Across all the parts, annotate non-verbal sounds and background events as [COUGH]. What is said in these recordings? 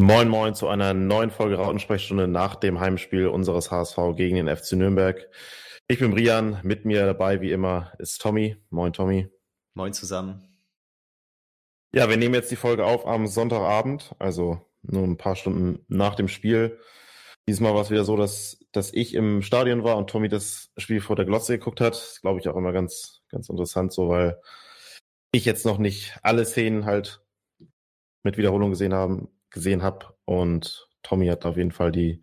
Moin Moin zu einer neuen Folge Rautensprechstunde nach dem Heimspiel unseres HSV gegen den FC Nürnberg. Ich bin Brian, mit mir dabei wie immer ist Tommy. Moin Tommy. Moin zusammen. Ja, wir nehmen jetzt die Folge auf am Sonntagabend, also nur ein paar Stunden nach dem Spiel. Diesmal war es wieder so, dass, dass ich im Stadion war und Tommy das Spiel vor der Glotze geguckt hat. Das glaube ich auch immer ganz, ganz interessant, so weil ich jetzt noch nicht alle Szenen halt mit Wiederholung gesehen haben, gesehen habe. Und Tommy hat auf jeden Fall die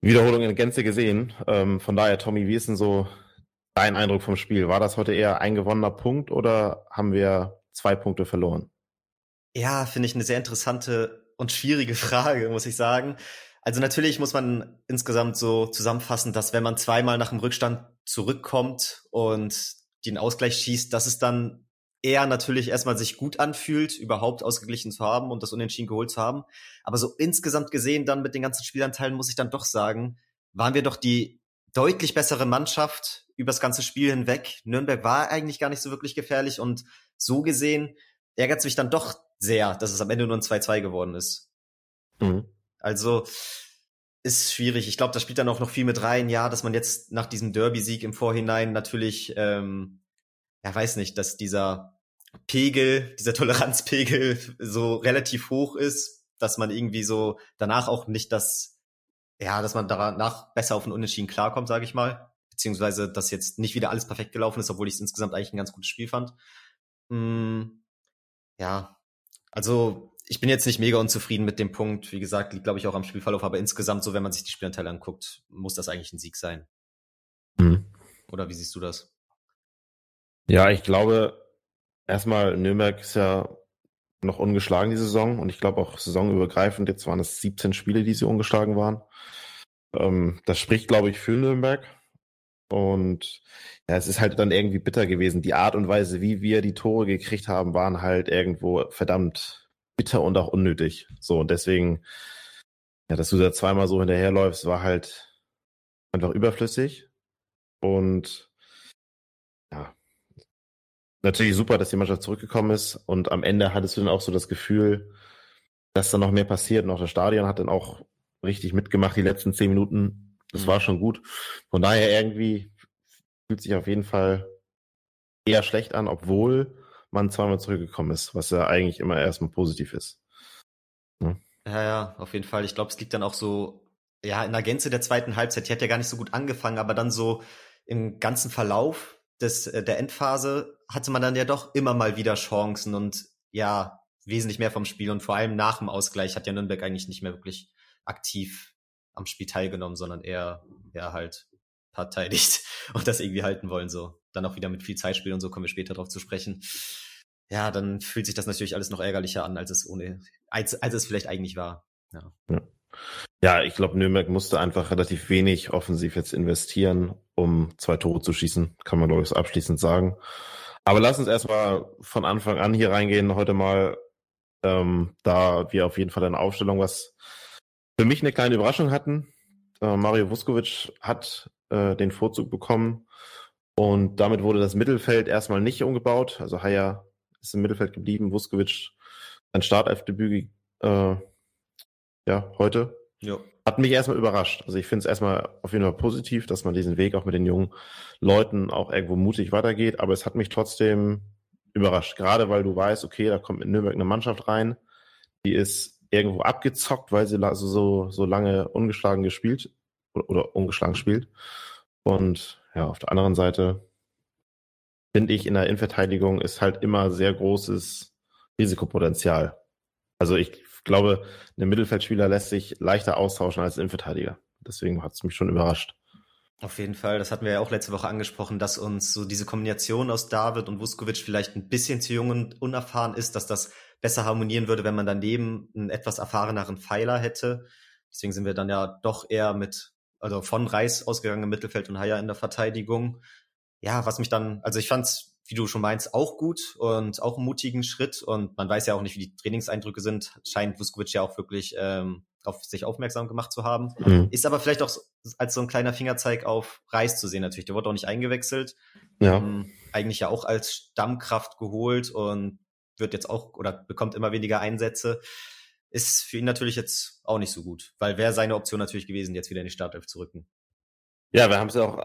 Wiederholung in Gänze gesehen. Ähm, von daher, Tommy, wie ist denn so dein Eindruck vom Spiel? War das heute eher ein gewonnener Punkt oder haben wir zwei Punkte verloren? Ja, finde ich eine sehr interessante und schwierige [LAUGHS] Frage, muss ich sagen. Also natürlich muss man insgesamt so zusammenfassen, dass wenn man zweimal nach dem Rückstand zurückkommt und den Ausgleich schießt, dass es dann eher natürlich erstmal sich gut anfühlt, überhaupt ausgeglichen zu haben und das Unentschieden geholt zu haben. Aber so insgesamt gesehen dann mit den ganzen Spielanteilen muss ich dann doch sagen, waren wir doch die deutlich bessere Mannschaft übers ganze Spiel hinweg. Nürnberg war eigentlich gar nicht so wirklich gefährlich und so gesehen ärgert es mich dann doch sehr, dass es am Ende nur ein 2-2 geworden ist. Mhm. Also ist schwierig. Ich glaube, da spielt dann auch noch viel mit rein. Ja, dass man jetzt nach diesem Derby-Sieg im Vorhinein natürlich ähm, ja, weiß nicht, dass dieser Pegel, dieser Toleranzpegel so relativ hoch ist, dass man irgendwie so danach auch nicht das, ja, dass man danach besser auf den Unentschieden klarkommt, sage ich mal. Beziehungsweise, dass jetzt nicht wieder alles perfekt gelaufen ist, obwohl ich es insgesamt eigentlich ein ganz gutes Spiel fand. Hm, ja, also ich bin jetzt nicht mega unzufrieden mit dem Punkt. Wie gesagt, liegt glaube ich auch am Spielverlauf, aber insgesamt so, wenn man sich die Spielanteile anguckt, muss das eigentlich ein Sieg sein. Mhm. Oder wie siehst du das? Ja, ich glaube, erstmal Nürnberg ist ja noch ungeschlagen die Saison und ich glaube auch saisonübergreifend, jetzt waren es 17 Spiele, die sie ungeschlagen waren. Ähm, das spricht, glaube ich, für Nürnberg. Und ja, es ist halt dann irgendwie bitter gewesen. Die Art und Weise, wie wir die Tore gekriegt haben, waren halt irgendwo verdammt bitter und auch unnötig. So, und deswegen, ja, dass du da zweimal so hinterherläufst, war halt einfach überflüssig. Und natürlich super, dass die Mannschaft zurückgekommen ist und am Ende hattest du dann auch so das Gefühl, dass da noch mehr passiert und auch das Stadion hat dann auch richtig mitgemacht die letzten zehn Minuten. Das mhm. war schon gut. Von daher irgendwie fühlt sich auf jeden Fall eher schlecht an, obwohl man zweimal zurückgekommen ist, was ja eigentlich immer erstmal positiv ist. Ja, ja, ja auf jeden Fall. Ich glaube, es liegt dann auch so, ja, in der Gänze der zweiten Halbzeit, die hat ja gar nicht so gut angefangen, aber dann so im ganzen Verlauf des, äh, der Endphase hatte man dann ja doch immer mal wieder Chancen und ja, wesentlich mehr vom Spiel und vor allem nach dem Ausgleich hat ja Nürnberg eigentlich nicht mehr wirklich aktiv am Spiel teilgenommen, sondern eher, ja, halt verteidigt [LAUGHS] und das irgendwie halten wollen, so. Dann auch wieder mit viel Zeitspiel und so kommen wir später drauf zu sprechen. Ja, dann fühlt sich das natürlich alles noch ärgerlicher an, als es ohne, als, als es vielleicht eigentlich war. Ja. ja. Ja, ich glaube, Nürnberg musste einfach relativ wenig offensiv jetzt investieren, um zwei Tore zu schießen, kann man, glaube ich, abschließend sagen. Aber lass uns erstmal von Anfang an hier reingehen, heute mal, ähm, da wir auf jeden Fall eine Aufstellung, was für mich eine kleine Überraschung hatten. Äh, Mario Vuskovic hat äh, den Vorzug bekommen und damit wurde das Mittelfeld erstmal nicht umgebaut. Also Haya ist im Mittelfeld geblieben, Vuskovic ein Startelfdebüt äh, ja, heute. Ja. Hat mich erstmal überrascht. Also ich finde es erstmal auf jeden Fall positiv, dass man diesen Weg auch mit den jungen Leuten auch irgendwo mutig weitergeht, aber es hat mich trotzdem überrascht. Gerade weil du weißt, okay, da kommt mit Nürnberg eine Mannschaft rein, die ist irgendwo abgezockt, weil sie also so, so lange ungeschlagen gespielt oder, oder ungeschlagen spielt. Und ja, auf der anderen Seite finde ich, in der Innenverteidigung ist halt immer sehr großes Risikopotenzial. Also ich glaube, ein Mittelfeldspieler lässt sich leichter austauschen als ein Innenverteidiger. Deswegen hat es mich schon überrascht. Auf jeden Fall, das hatten wir ja auch letzte Woche angesprochen, dass uns so diese Kombination aus David und Vuskovic vielleicht ein bisschen zu jung und unerfahren ist, dass das besser harmonieren würde, wenn man daneben einen etwas erfahreneren Pfeiler hätte. Deswegen sind wir dann ja doch eher mit, also von Reis ausgegangen im Mittelfeld und Haya in der Verteidigung. Ja, was mich dann, also ich fand's wie du schon meinst, auch gut und auch einen mutigen Schritt. Und man weiß ja auch nicht, wie die Trainingseindrücke sind. Scheint Vuskovic ja auch wirklich ähm, auf sich aufmerksam gemacht zu haben. Mhm. Ist aber vielleicht auch als so ein kleiner Fingerzeig auf Reis zu sehen natürlich. Der wurde auch nicht eingewechselt. Ja. Ähm, eigentlich ja auch als Stammkraft geholt und wird jetzt auch oder bekommt immer weniger Einsätze. ist für ihn natürlich jetzt auch nicht so gut, weil wäre seine Option natürlich gewesen, jetzt wieder in die Startelf zu rücken. Ja, wir haben es ja auch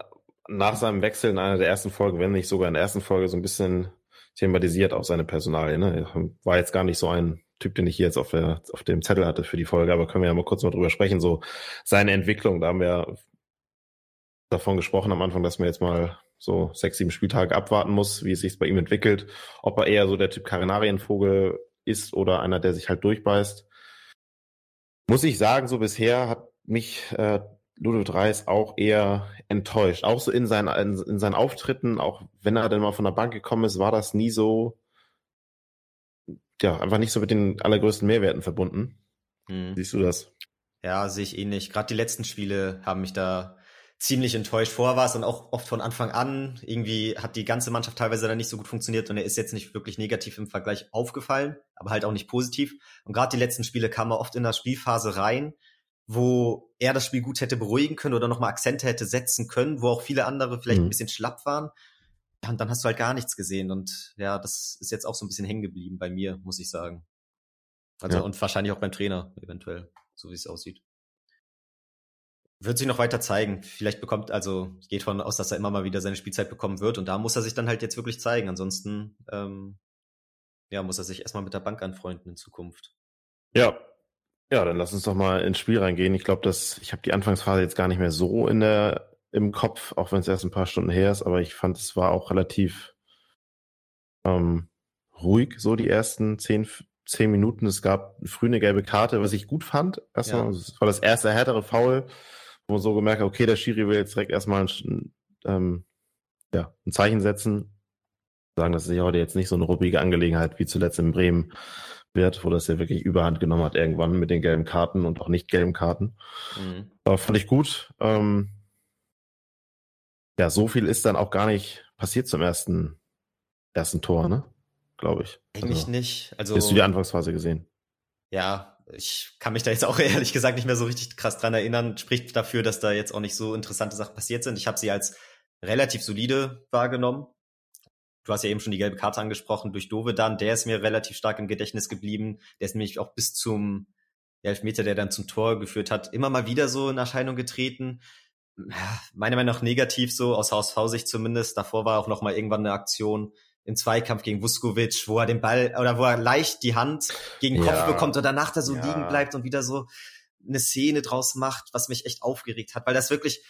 nach seinem Wechsel in einer der ersten Folgen, wenn nicht sogar in der ersten Folge, so ein bisschen thematisiert auf seine Personalie. Ne? War jetzt gar nicht so ein Typ, den ich hier jetzt auf, der, auf dem Zettel hatte für die Folge, aber können wir ja mal kurz mal drüber sprechen. So seine Entwicklung, da haben wir davon gesprochen am Anfang, dass man jetzt mal so sechs, sieben Spieltage abwarten muss, wie es sich bei ihm entwickelt, ob er eher so der Typ Karinarienvogel ist oder einer, der sich halt durchbeißt. Muss ich sagen, so bisher hat mich äh, Ludovic Reis auch eher enttäuscht. Auch so in seinen, in, in seinen Auftritten, auch wenn er dann mal von der Bank gekommen ist, war das nie so, ja, einfach nicht so mit den allergrößten Mehrwerten verbunden. Hm. Siehst du das? Ja, sehe ich ähnlich. Gerade die letzten Spiele haben mich da ziemlich enttäuscht. Vorher war es dann auch oft von Anfang an. Irgendwie hat die ganze Mannschaft teilweise dann nicht so gut funktioniert und er ist jetzt nicht wirklich negativ im Vergleich aufgefallen, aber halt auch nicht positiv. Und gerade die letzten Spiele kam er oft in der Spielphase rein, wo er das Spiel gut hätte beruhigen können oder nochmal Akzente hätte setzen können, wo auch viele andere vielleicht mhm. ein bisschen schlapp waren. Ja, und dann hast du halt gar nichts gesehen. Und ja, das ist jetzt auch so ein bisschen hängen geblieben bei mir, muss ich sagen. Also, ja. und wahrscheinlich auch beim Trainer, eventuell, so wie es aussieht. Wird sich noch weiter zeigen. Vielleicht bekommt, also geht von aus, dass er immer mal wieder seine Spielzeit bekommen wird und da muss er sich dann halt jetzt wirklich zeigen. Ansonsten, ähm, ja, muss er sich erstmal mit der Bank anfreunden in Zukunft. Ja, ja, dann lass uns doch mal ins Spiel reingehen. Ich glaube, dass ich habe die Anfangsphase jetzt gar nicht mehr so in der im Kopf, auch wenn es erst ein paar Stunden her ist, aber ich fand, es war auch relativ ähm, ruhig, so die ersten zehn, zehn Minuten. Es gab früh eine gelbe Karte, was ich gut fand. Erstmal, ja. es war das erste härtere Foul wo man so gemerkt hat, okay, der Schiri will jetzt direkt erstmal ein, ähm, ja, ein Zeichen setzen. Sagen, das ist ja heute jetzt nicht so eine ruppige Angelegenheit wie zuletzt in Bremen wird, wo das ja wirklich überhand genommen hat irgendwann mit den gelben Karten und auch nicht gelben Karten. Mhm. Aber fand ich gut. Ähm, ja, so viel ist dann auch gar nicht passiert zum ersten, ersten Tor, ne? Glaube ich. Eigentlich also, nicht. Also. Hast du die Anfangsphase gesehen? Ja, ich kann mich da jetzt auch [LAUGHS] ehrlich gesagt nicht mehr so richtig krass dran erinnern. Spricht dafür, dass da jetzt auch nicht so interessante Sachen passiert sind. Ich habe sie als relativ solide wahrgenommen. Du hast ja eben schon die gelbe Karte angesprochen durch Dove dann. Der ist mir relativ stark im Gedächtnis geblieben. Der ist nämlich auch bis zum Elfmeter, der dann zum Tor geführt hat, immer mal wieder so in Erscheinung getreten. Meiner Meinung nach negativ so, aus HSV-Sicht zumindest. Davor war auch noch mal irgendwann eine Aktion, im Zweikampf gegen Vuskovic, wo er den Ball oder wo er leicht die Hand gegen den Kopf ja. bekommt und danach da so ja. liegen bleibt und wieder so eine Szene draus macht, was mich echt aufgeregt hat, weil das wirklich,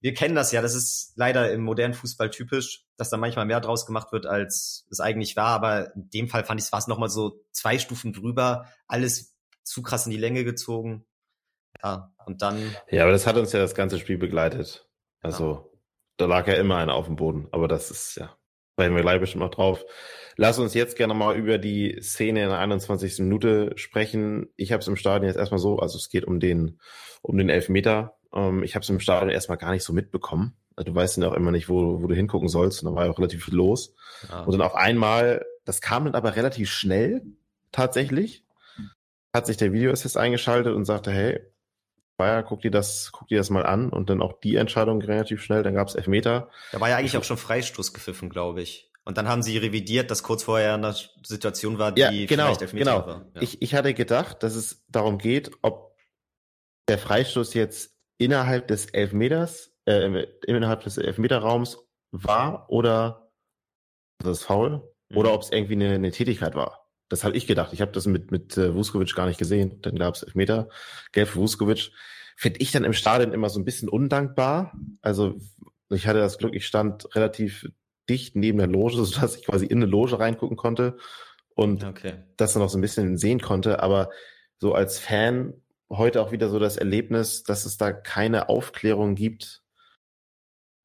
wir kennen das ja, das ist leider im modernen Fußball typisch, dass da manchmal mehr draus gemacht wird, als es eigentlich war, aber in dem Fall fand ich es war es nochmal so zwei Stufen drüber, alles zu krass in die Länge gezogen. Ja, und dann. Ja, aber das hat uns ja das ganze Spiel begleitet. Also, genau. da lag ja immer einer auf dem Boden, aber das ist ja sprechen wir gleich bestimmt noch drauf. Lass uns jetzt gerne mal über die Szene in der 21. Minute sprechen. Ich habe es im Stadion jetzt erstmal so, also es geht um den, um den Elfmeter. Ähm, ich habe es im Stadion erstmal gar nicht so mitbekommen. Also du weißt ja auch immer nicht, wo, wo du hingucken sollst. Und da war ja auch relativ viel los. Ja. Und dann auf einmal, das kam dann aber relativ schnell, tatsächlich, hat sich der Videoassist eingeschaltet und sagte, hey, Bayer, guck dir das, guck dir das mal an und dann auch die Entscheidung relativ schnell, dann gab es Elfmeter. Da war ja eigentlich auch schon Freistoß gepfiffen, glaube ich. Und dann haben sie revidiert, dass kurz vorher eine Situation war, die ja, genau, vielleicht Elfmeter genau. war. Ja. Ich, ich hatte gedacht, dass es darum geht, ob der Freistoß jetzt innerhalb des Elfmeters, äh, innerhalb des Elfmeterraums war oder das Foul mhm. oder ob es irgendwie eine, eine Tätigkeit war. Das habe ich gedacht. Ich habe das mit, mit äh, Vuskovic gar nicht gesehen. Dann gab es Elfmeter, gelb für Vuskovic. Finde ich dann im Stadion immer so ein bisschen undankbar. Also ich hatte das Glück, ich stand relativ dicht neben der Loge, sodass ich quasi in eine Loge reingucken konnte und okay. das dann auch so ein bisschen sehen konnte. Aber so als Fan heute auch wieder so das Erlebnis, dass es da keine Aufklärung gibt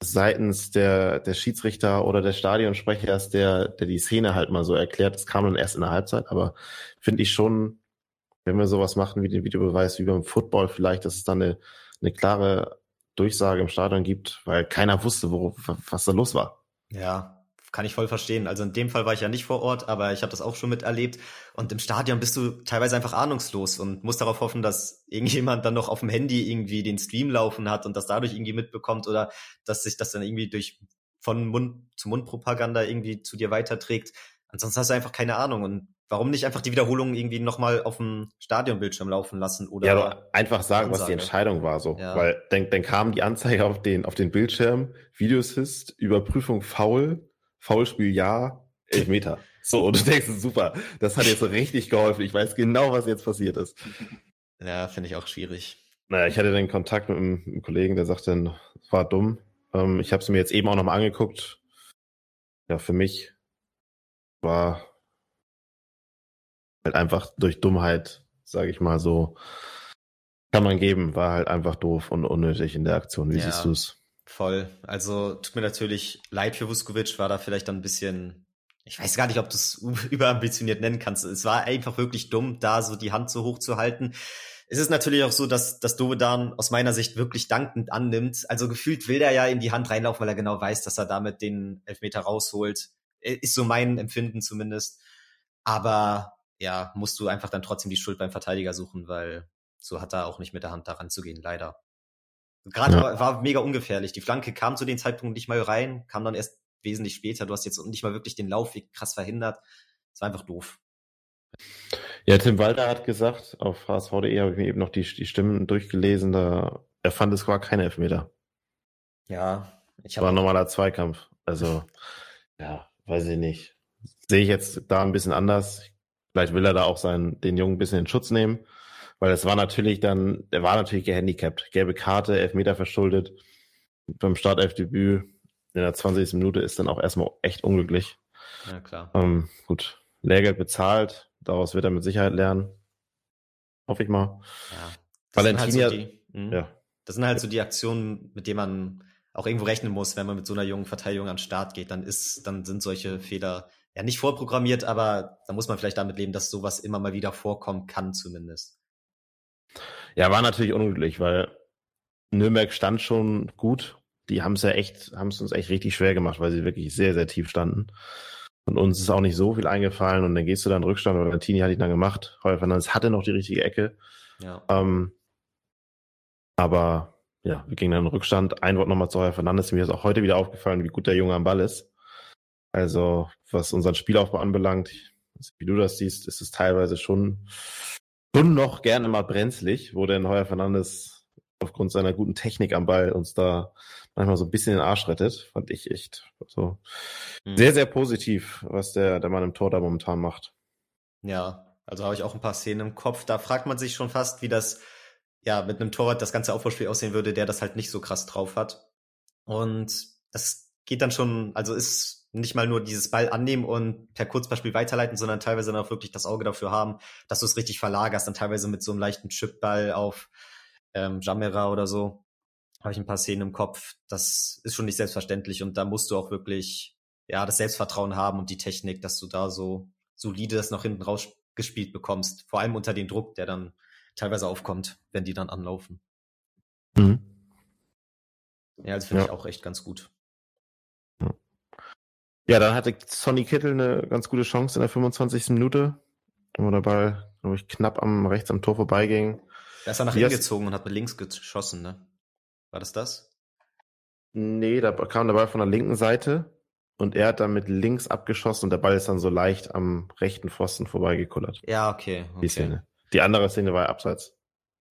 seitens der, der Schiedsrichter oder des Stadionsprechers, der, der die Szene halt mal so erklärt. Das kam dann erst in der Halbzeit, aber finde ich schon, wenn wir sowas machen wie den Videobeweis, wie beim Football vielleicht, dass es dann eine, eine klare Durchsage im Stadion gibt, weil keiner wusste, wo, was da los war. Ja, kann ich voll verstehen. Also in dem Fall war ich ja nicht vor Ort, aber ich habe das auch schon miterlebt. Und im Stadion bist du teilweise einfach ahnungslos und musst darauf hoffen, dass irgendjemand dann noch auf dem Handy irgendwie den Stream laufen hat und das dadurch irgendwie mitbekommt oder dass sich das dann irgendwie durch von Mund zu Mund Propaganda irgendwie zu dir weiterträgt. Ansonsten hast du einfach keine Ahnung. Und warum nicht einfach die Wiederholung irgendwie nochmal auf dem Stadionbildschirm laufen lassen oder ja, einfach sagen, Ansage. was die Entscheidung war so, ja. weil dann, dann kam die Anzeige auf den auf den Bildschirm, Videoassist, Überprüfung Foul, Foulspiel ja, Elfmeter. So, und du denkst, super, das hat jetzt so richtig geholfen. Ich weiß genau, was jetzt passiert ist. Ja, finde ich auch schwierig. Naja, ich hatte den Kontakt mit einem, einem Kollegen, der sagte, es war dumm. Ähm, ich habe es mir jetzt eben auch nochmal angeguckt. Ja, für mich war halt einfach durch Dummheit, sage ich mal so, kann man geben, war halt einfach doof und unnötig in der Aktion. Wie ja, siehst du's? Voll. Also tut mir natürlich leid für Vuskovic, war da vielleicht dann ein bisschen, ich weiß gar nicht, ob du es [LAUGHS] überambitioniert nennen kannst. Es war einfach wirklich dumm, da so die Hand so hoch zu halten. Es ist natürlich auch so, dass, dass Dovedan aus meiner Sicht wirklich dankend annimmt. Also gefühlt will er ja in die Hand reinlaufen, weil er genau weiß, dass er damit den Elfmeter rausholt. Ist so mein Empfinden zumindest. Aber ja, musst du einfach dann trotzdem die Schuld beim Verteidiger suchen, weil so hat er auch nicht mit der Hand daran zu gehen, leider. Gerade ja. war, war, mega ungefährlich. Die Flanke kam zu dem Zeitpunkt nicht mal rein, kam dann erst wesentlich später. Du hast jetzt nicht mal wirklich den Laufweg krass verhindert. Es war einfach doof. Ja, Tim Walter hat gesagt, auf HSV.de habe ich mir eben noch die, die Stimmen durchgelesen, da er fand, es war kein Elfmeter. Ja, ich habe. War ein normaler Zweikampf. Also, ja, weiß ich nicht. Sehe ich jetzt da ein bisschen anders. Vielleicht will er da auch seinen, den Jungen ein bisschen in Schutz nehmen, weil es war natürlich dann, er war natürlich gehandicapt. Gelbe Karte, Elfmeter verschuldet. Beim Startelfdebüt in der 20. Minute ist dann auch erstmal echt unglücklich. Ja, klar. Ähm, gut, Lehrgeld bezahlt, daraus wird er mit Sicherheit lernen. Hoffe ich mal. Ja, Valentina, halt so die, hm? ja. Das sind halt so die Aktionen, mit denen man auch irgendwo rechnen muss, wenn man mit so einer jungen Verteidigung an den Start geht, dann ist, dann sind solche Fehler ja nicht vorprogrammiert, aber da muss man vielleicht damit leben, dass sowas immer mal wieder vorkommen kann, zumindest. Ja, war natürlich unglücklich, weil Nürnberg stand schon gut. Die haben es ja echt, haben es uns echt richtig schwer gemacht, weil sie wirklich sehr, sehr tief standen. Und uns ist auch nicht so viel eingefallen und dann gehst du dann Rückstand, weil Tini hat ihn dann gemacht. Heuer Fernandes hatte noch die richtige Ecke. Ja. Ähm, aber ja, wir gingen dann in Rückstand. Ein Wort nochmal zu Heuer Fernandes. Mir ist auch heute wieder aufgefallen, wie gut der Junge am Ball ist. Also, was unseren Spielaufbau anbelangt, wie du das siehst, ist es teilweise schon, schon noch gerne mal brenzlig, wo der Heuer Fernandes aufgrund seiner guten Technik am Ball uns da manchmal so ein bisschen den Arsch rettet. Fand ich echt so mhm. sehr, sehr positiv, was der, der Mann im Tor da momentan macht. Ja, also habe ich auch ein paar Szenen im Kopf. Da fragt man sich schon fast, wie das ja mit einem Torwart das ganze Aufbauspiel aussehen würde, der das halt nicht so krass drauf hat. Und das geht dann schon, also ist nicht mal nur dieses Ball annehmen und per Kurzballspiel weiterleiten, sondern teilweise dann auch wirklich das Auge dafür haben, dass du es richtig verlagerst, dann teilweise mit so einem leichten Chipball auf ähm, Jamera oder so. Habe ich ein paar Szenen im Kopf. Das ist schon nicht selbstverständlich und da musst du auch wirklich ja das Selbstvertrauen haben und die Technik, dass du da so solide das noch hinten rausgespielt bekommst. Vor allem unter dem Druck, der dann teilweise aufkommt, wenn die dann anlaufen. Mhm. Ja, das finde ja. ich auch echt ganz gut. Ja, dann hatte Sonny Kittel eine ganz gute Chance in der 25. Minute, wo der Ball, glaube ich, knapp am rechts am Tor vorbeiging. Da ist er nach innen gezogen und hat mit links geschossen, ne? War das das? Nee, da kam der Ball von der linken Seite und er hat dann mit links abgeschossen und der Ball ist dann so leicht am rechten Pfosten vorbeigekullert. Ja, okay. okay. Die Szene. Die andere Szene war abseits.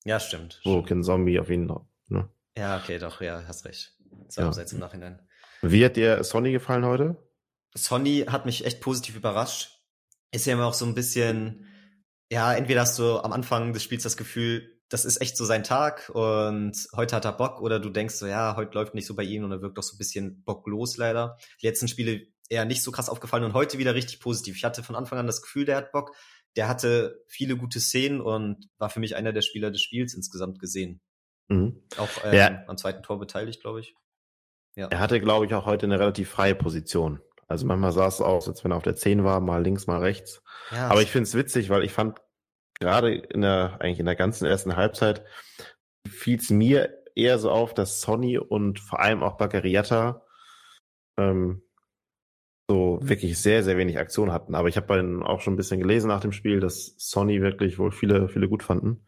Ja, stimmt. Wo kein Zombie auf ihn, ne? Ja, okay, doch, ja, hast recht. Das war ja. abseits im Nachhinein. Wie hat dir Sonny gefallen heute? Sonny hat mich echt positiv überrascht. Ist ja immer auch so ein bisschen, ja, entweder hast du am Anfang des Spiels das Gefühl, das ist echt so sein Tag und heute hat er Bock oder du denkst so, ja, heute läuft nicht so bei ihm und er wirkt doch so ein bisschen bocklos leider. Die letzten Spiele eher nicht so krass aufgefallen und heute wieder richtig positiv. Ich hatte von Anfang an das Gefühl, der hat Bock. Der hatte viele gute Szenen und war für mich einer der Spieler des Spiels insgesamt gesehen. Mhm. Auch ähm, ja. am zweiten Tor beteiligt, glaube ich. Ja. Er hatte, glaube ich, auch heute eine relativ freie Position. Also manchmal sah es aus, als wenn er auf der 10 war, mal links, mal rechts. Ja, Aber ich finde es witzig, weil ich fand gerade in der, eigentlich in der ganzen ersten Halbzeit fiel es mir eher so auf, dass Sonny und vor allem auch Baccariata ähm, so wirklich sehr, sehr wenig Aktion hatten. Aber ich habe bei auch schon ein bisschen gelesen nach dem Spiel, dass Sonny wirklich wohl viele, viele gut fanden.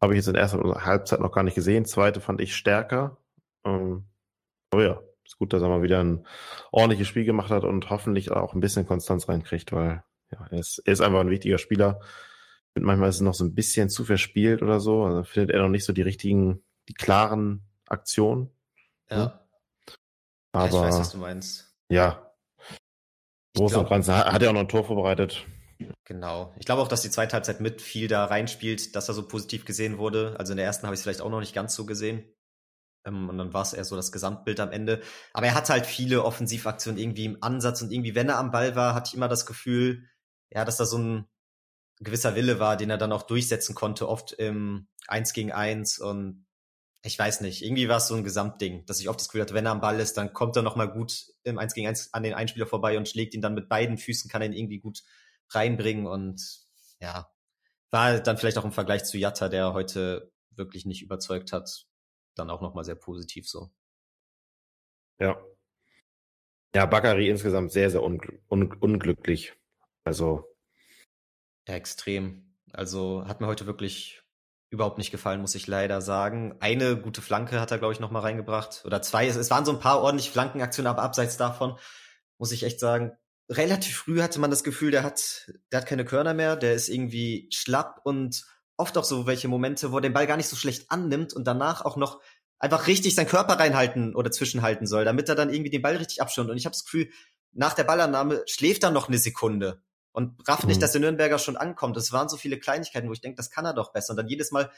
Habe ich jetzt in der ersten Halbzeit noch gar nicht gesehen. Zweite fand ich stärker. Ähm, oh ja, ist gut, dass er mal wieder ein ordentliches Spiel gemacht hat und hoffentlich auch ein bisschen Konstanz reinkriegt, weil ja, er ist, er ist einfach ein wichtiger Spieler. Finde, manchmal ist es noch so ein bisschen zu verspielt oder so. Also findet er noch nicht so die richtigen, die klaren Aktionen. Ja. ja. Aber, ich weiß, was du meinst. Ja. Groß und Ganzen hat er auch noch ein Tor vorbereitet. Genau. Ich glaube auch, dass die zweite Halbzeit mit viel da reinspielt, dass er so positiv gesehen wurde. Also in der ersten habe ich es vielleicht auch noch nicht ganz so gesehen. Ähm, und dann war es eher so das Gesamtbild am Ende. Aber er hat halt viele Offensivaktionen irgendwie im Ansatz und irgendwie, wenn er am Ball war, hatte ich immer das Gefühl, ja, dass da so ein gewisser Wille war, den er dann auch durchsetzen konnte, oft im Eins gegen Eins und ich weiß nicht, irgendwie war es so ein Gesamtding, dass ich oft das Gefühl hatte, wenn er am Ball ist, dann kommt er nochmal gut im Eins gegen Eins an den Einspieler vorbei und schlägt ihn dann mit beiden Füßen, kann er ihn irgendwie gut reinbringen und ja, war dann vielleicht auch im Vergleich zu Jatta, der heute wirklich nicht überzeugt hat, dann auch nochmal sehr positiv so. Ja. Ja, Bakary insgesamt sehr, sehr un un unglücklich. Also. Ja, extrem. Also hat mir heute wirklich überhaupt nicht gefallen, muss ich leider sagen. Eine gute Flanke hat er, glaube ich, nochmal reingebracht. Oder zwei. Es, es waren so ein paar ordentliche Flankenaktionen, aber abseits davon muss ich echt sagen, relativ früh hatte man das Gefühl, der hat, der hat keine Körner mehr, der ist irgendwie schlapp und oft auch so welche Momente, wo er den Ball gar nicht so schlecht annimmt und danach auch noch einfach richtig seinen Körper reinhalten oder zwischenhalten soll, damit er dann irgendwie den Ball richtig abschirmt. Und ich habe das Gefühl, nach der Ballannahme schläft er noch eine Sekunde und rafft nicht, mhm. dass der Nürnberger schon ankommt. Es waren so viele Kleinigkeiten, wo ich denke, das kann er doch besser. Und dann jedes Mal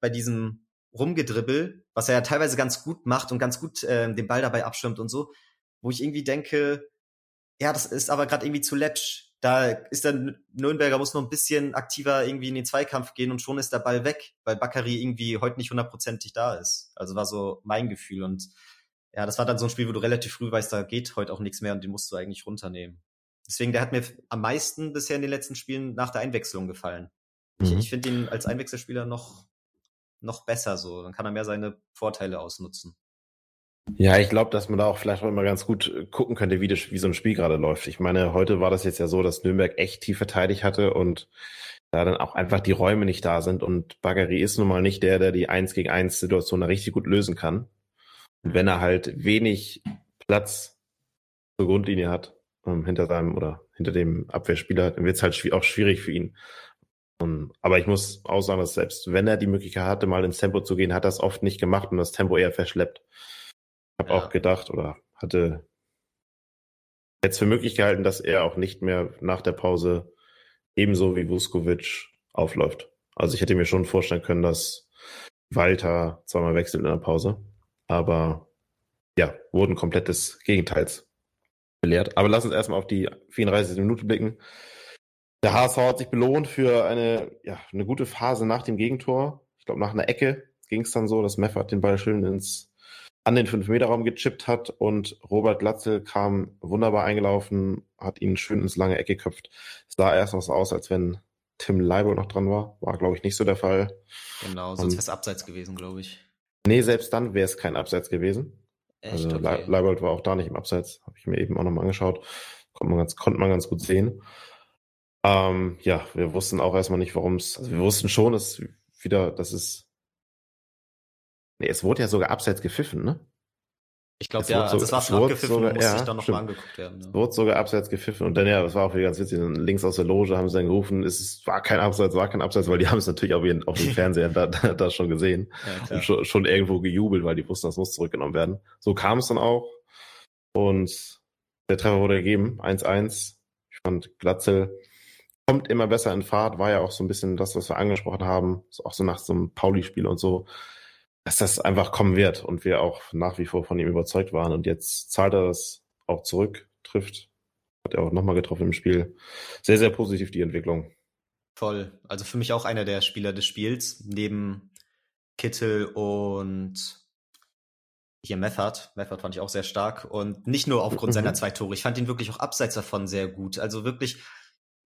bei diesem Rumgedribbel, was er ja teilweise ganz gut macht und ganz gut äh, den Ball dabei abschirmt und so, wo ich irgendwie denke, ja, das ist aber gerade irgendwie zu läppsch. Da ist der Nürnberger muss noch ein bisschen aktiver irgendwie in den Zweikampf gehen und schon ist der Ball weg, weil Bakary irgendwie heute nicht hundertprozentig da ist. Also war so mein Gefühl und ja, das war dann so ein Spiel, wo du relativ früh weißt, da geht heute auch nichts mehr und den musst du eigentlich runternehmen. Deswegen, der hat mir am meisten bisher in den letzten Spielen nach der Einwechslung gefallen. Mhm. Ich, ich finde ihn als Einwechselspieler noch, noch besser so. Dann kann er mehr seine Vorteile ausnutzen. Ja, ich glaube, dass man da auch vielleicht auch immer ganz gut äh, gucken könnte, wie, das, wie so ein Spiel gerade läuft. Ich meine, heute war das jetzt ja so, dass Nürnberg echt tief verteidigt hatte und da dann auch einfach die Räume nicht da sind und Bagari ist nun mal nicht der, der die 1 gegen 1 Situation da richtig gut lösen kann. Und wenn er halt wenig Platz zur Grundlinie hat, ähm, hinter seinem oder hinter dem Abwehrspieler, dann wird es halt auch schwierig für ihn. Um, aber ich muss auch sagen, dass selbst wenn er die Möglichkeit hatte, mal ins Tempo zu gehen, hat er es oft nicht gemacht und das Tempo eher verschleppt habe ja. auch gedacht oder hatte jetzt für möglich gehalten, dass er auch nicht mehr nach der Pause ebenso wie Vuskovic aufläuft. Also ich hätte mir schon vorstellen können, dass Walter zweimal wechselt in der Pause. Aber ja, wurden komplett des Gegenteils belehrt. Aber lass uns erstmal auf die 34. Minute blicken. Der HSV hat sich belohnt für eine, ja, eine gute Phase nach dem Gegentor. Ich glaube, nach einer Ecke ging es dann so, dass Meffert den Ball schön ins an den 5-Meter-Raum gechippt hat und Robert Glatzel kam wunderbar eingelaufen, hat ihn schön ins lange Eck geköpft. Es sah erst noch so aus, als wenn Tim Leibold noch dran war. War, glaube ich, nicht so der Fall. Genau, sonst wäre es abseits gewesen, glaube ich. Nee, selbst dann wäre es kein Abseits gewesen. Echt? Also okay. Leibold war auch da nicht im Abseits. Habe ich mir eben auch nochmal angeschaut. Konnte man ganz, konnte man ganz gut sehen. Ähm, ja, wir wussten auch erstmal nicht, warum es, also wir wussten schon, dass wieder, dass es Nee, es wurde ja sogar abseits gepfiffen, ne? Ich glaube, ja, also es war schon abgepfiffen sogar, musste ja, sich dann nochmal angeguckt werden. Ja. Es wurde sogar abseits gepfiffen und dann, ja, das war auch wieder ganz witzig, links aus der Loge haben sie dann gerufen, es war kein Abseits, war kein Abseits, weil die haben es natürlich auf, ihren, auf dem [LAUGHS] Fernseher da, da, da, schon gesehen ja, und schon, schon, irgendwo gejubelt, weil die wussten, das muss zurückgenommen werden. So kam es dann auch und der Treffer wurde gegeben, 1-1. Ich fand Glatzel kommt immer besser in Fahrt, war ja auch so ein bisschen das, was wir angesprochen haben, auch so nach so einem Pauli-Spiel und so dass das einfach kommen wird und wir auch nach wie vor von ihm überzeugt waren. Und jetzt zahlt er das auch zurück, trifft, hat er auch nochmal getroffen im Spiel. Sehr, sehr positiv die Entwicklung. Voll. Also für mich auch einer der Spieler des Spiels, neben Kittel und hier Method. Method fand ich auch sehr stark und nicht nur aufgrund mhm. seiner zwei Tore. Ich fand ihn wirklich auch abseits davon sehr gut. Also wirklich,